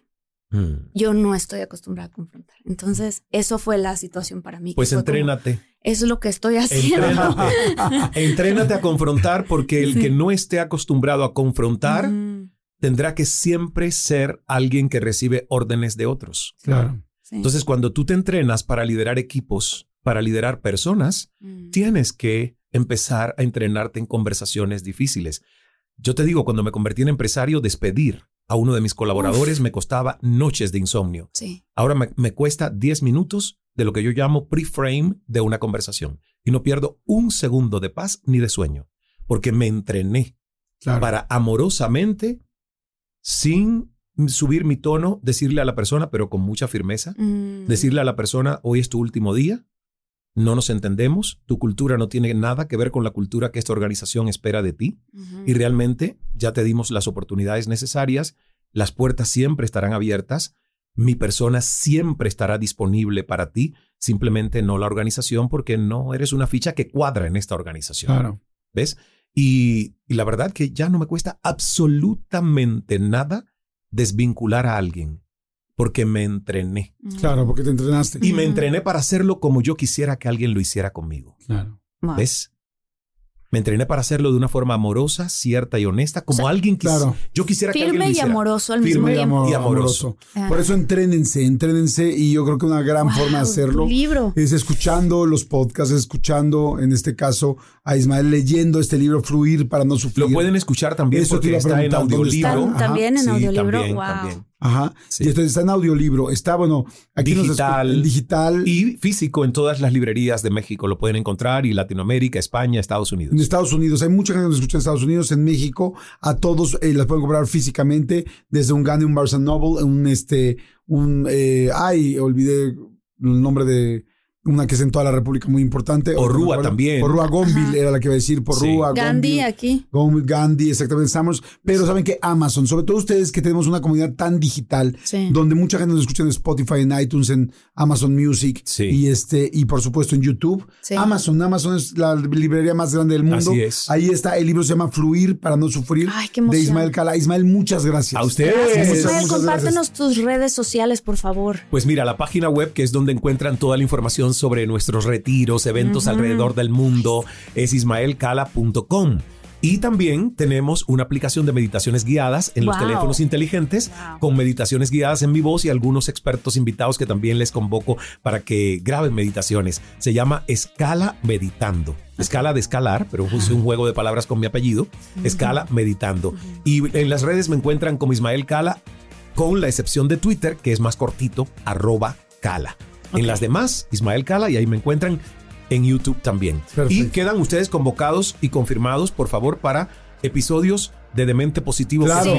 Mm. Yo no estoy acostumbrada a confrontar. Entonces, eso fue la situación para mí. Pues como, entrénate. Eso es lo que estoy haciendo. Entrénate. Entrénate a confrontar porque el Sí. que no esté acostumbrado a confrontar Mm, tendrá que siempre ser alguien que recibe órdenes de otros. Claro. Sí. Entonces, cuando tú te entrenas para liderar equipos, para liderar personas, Mm, tienes que empezar a entrenarte en conversaciones difíciles. Yo te digo, cuando me convertí en empresario, despedir a uno de mis colaboradores me costaba noches de insomnio. sí. Ahora me, me cuesta 10 minutos de lo que yo llamo pre-frame de una conversación y no pierdo un segundo de paz ni de sueño, porque me entrené Claro. para amorosamente, sin subir mi tono, decirle a la persona, pero con mucha firmeza, Mm, decirle a la persona, hoy es tu último día, no nos entendemos, tu cultura no tiene nada que ver con la cultura que esta organización espera de ti y realmente ya te dimos las oportunidades necesarias, las puertas siempre estarán abiertas, mi persona siempre estará disponible para ti, simplemente no la organización porque no eres una ficha que cuadra en esta organización. Claro. ¿Ves? Y, y la verdad que ya no me cuesta absolutamente nada desvincular a alguien porque me entrené. Mm. Claro, porque te entrenaste. Y me entrené para hacerlo como yo quisiera que alguien lo hiciera conmigo. Claro. Wow. ¿Ves? Me entrené para hacerlo de una forma amorosa, cierta y honesta, como O sea, alguien que claro. yo quisiera que alguien lo Firme y hiciera. amoroso al Firme mismo y tiempo. y amoroso. Ah. Por eso entrénense, entrénense y yo creo que una gran Wow, forma de hacerlo libro. es escuchando los podcasts, escuchando en este caso a Ismael leyendo este libro Fluir para no sufrir. Lo pueden escuchar también Eso porque está en preguntar, ¿dónde audiolibro. También en Sí, audiolibro. también, wow. también. Ajá. Sí. Y esto está en audiolibro. Está, bueno, aquí Digital. en digital. Y físico en todas las librerías de México lo pueden encontrar y Latinoamérica, España, Estados Unidos. En Estados Unidos, hay mucha gente que nos escucha en Estados Unidos, en México, a todos eh, las pueden comprar físicamente, desde un Gandhi, un Barnes Noble, un este, un, eh, ay, olvidé el nombre de una que es en toda la República muy importante. Porrúa acuerdo. también. Porrúa Gonville Ajá. era la que iba a decir, Porrúa, Gandhi Gonville. aquí. Gonville, Gandhi, exactamente, Summers. Pero saben que Amazon, sobre todo ustedes que tenemos una comunidad tan digital, Sí. donde mucha gente nos escucha en Spotify, en iTunes, en Amazon Music Sí. y este y por supuesto en YouTube. Sí. Amazon, Amazon es la librería más grande del mundo. Así es. Ahí está, el libro se llama Fluir para no sufrir Ay, qué de. Ismael Cala. Ismael, muchas gracias. A ustedes. Gracias, Ismael. muchas Compártenos tus redes sociales, por favor. Pues mira, la página web que es donde encuentran toda la información sobre nuestros retiros, eventos alrededor del mundo, es ismaelcala.com. Y también tenemos una aplicación de meditaciones guiadas en los teléfonos inteligentes Wow. con meditaciones guiadas en mi voz y algunos expertos invitados que también les convoco para que graben meditaciones. Se llama Escala Meditando. Escala de escalar, pero un juego de palabras con mi apellido. Escala Meditando. Y en las redes me encuentran como Ismael Cala con la excepción de Twitter, que es más cortito, arroba Cala. En las demás, Ismael Cala, y ahí me encuentran en YouTube también. Perfecto. Y quedan ustedes convocados y confirmados, por favor, para episodios de Demente Positivo. Claro,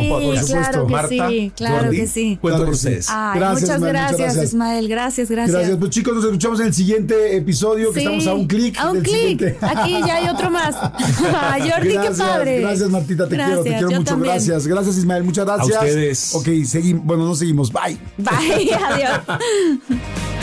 claro que Marta, sí, claro Jordi, que sí. Cuento Claro con ustedes. Ay, Gracias, muchas, Ismael, muchas gracias, gracias. Ismael. Gracias, gracias. Gracias. Pues chicos, nos escuchamos en el siguiente episodio, que Sí, estamos a un clic. A un clic. Aquí ya hay otro más. Jordi, Gracias, qué padre. Gracias, Martita, te quiero, te Gracias, quiero yo mucho. también. Gracias, gracias, Ismael, muchas gracias. A ustedes. Ok, seguimos. Bueno, no seguimos. Bye. Bye, adiós.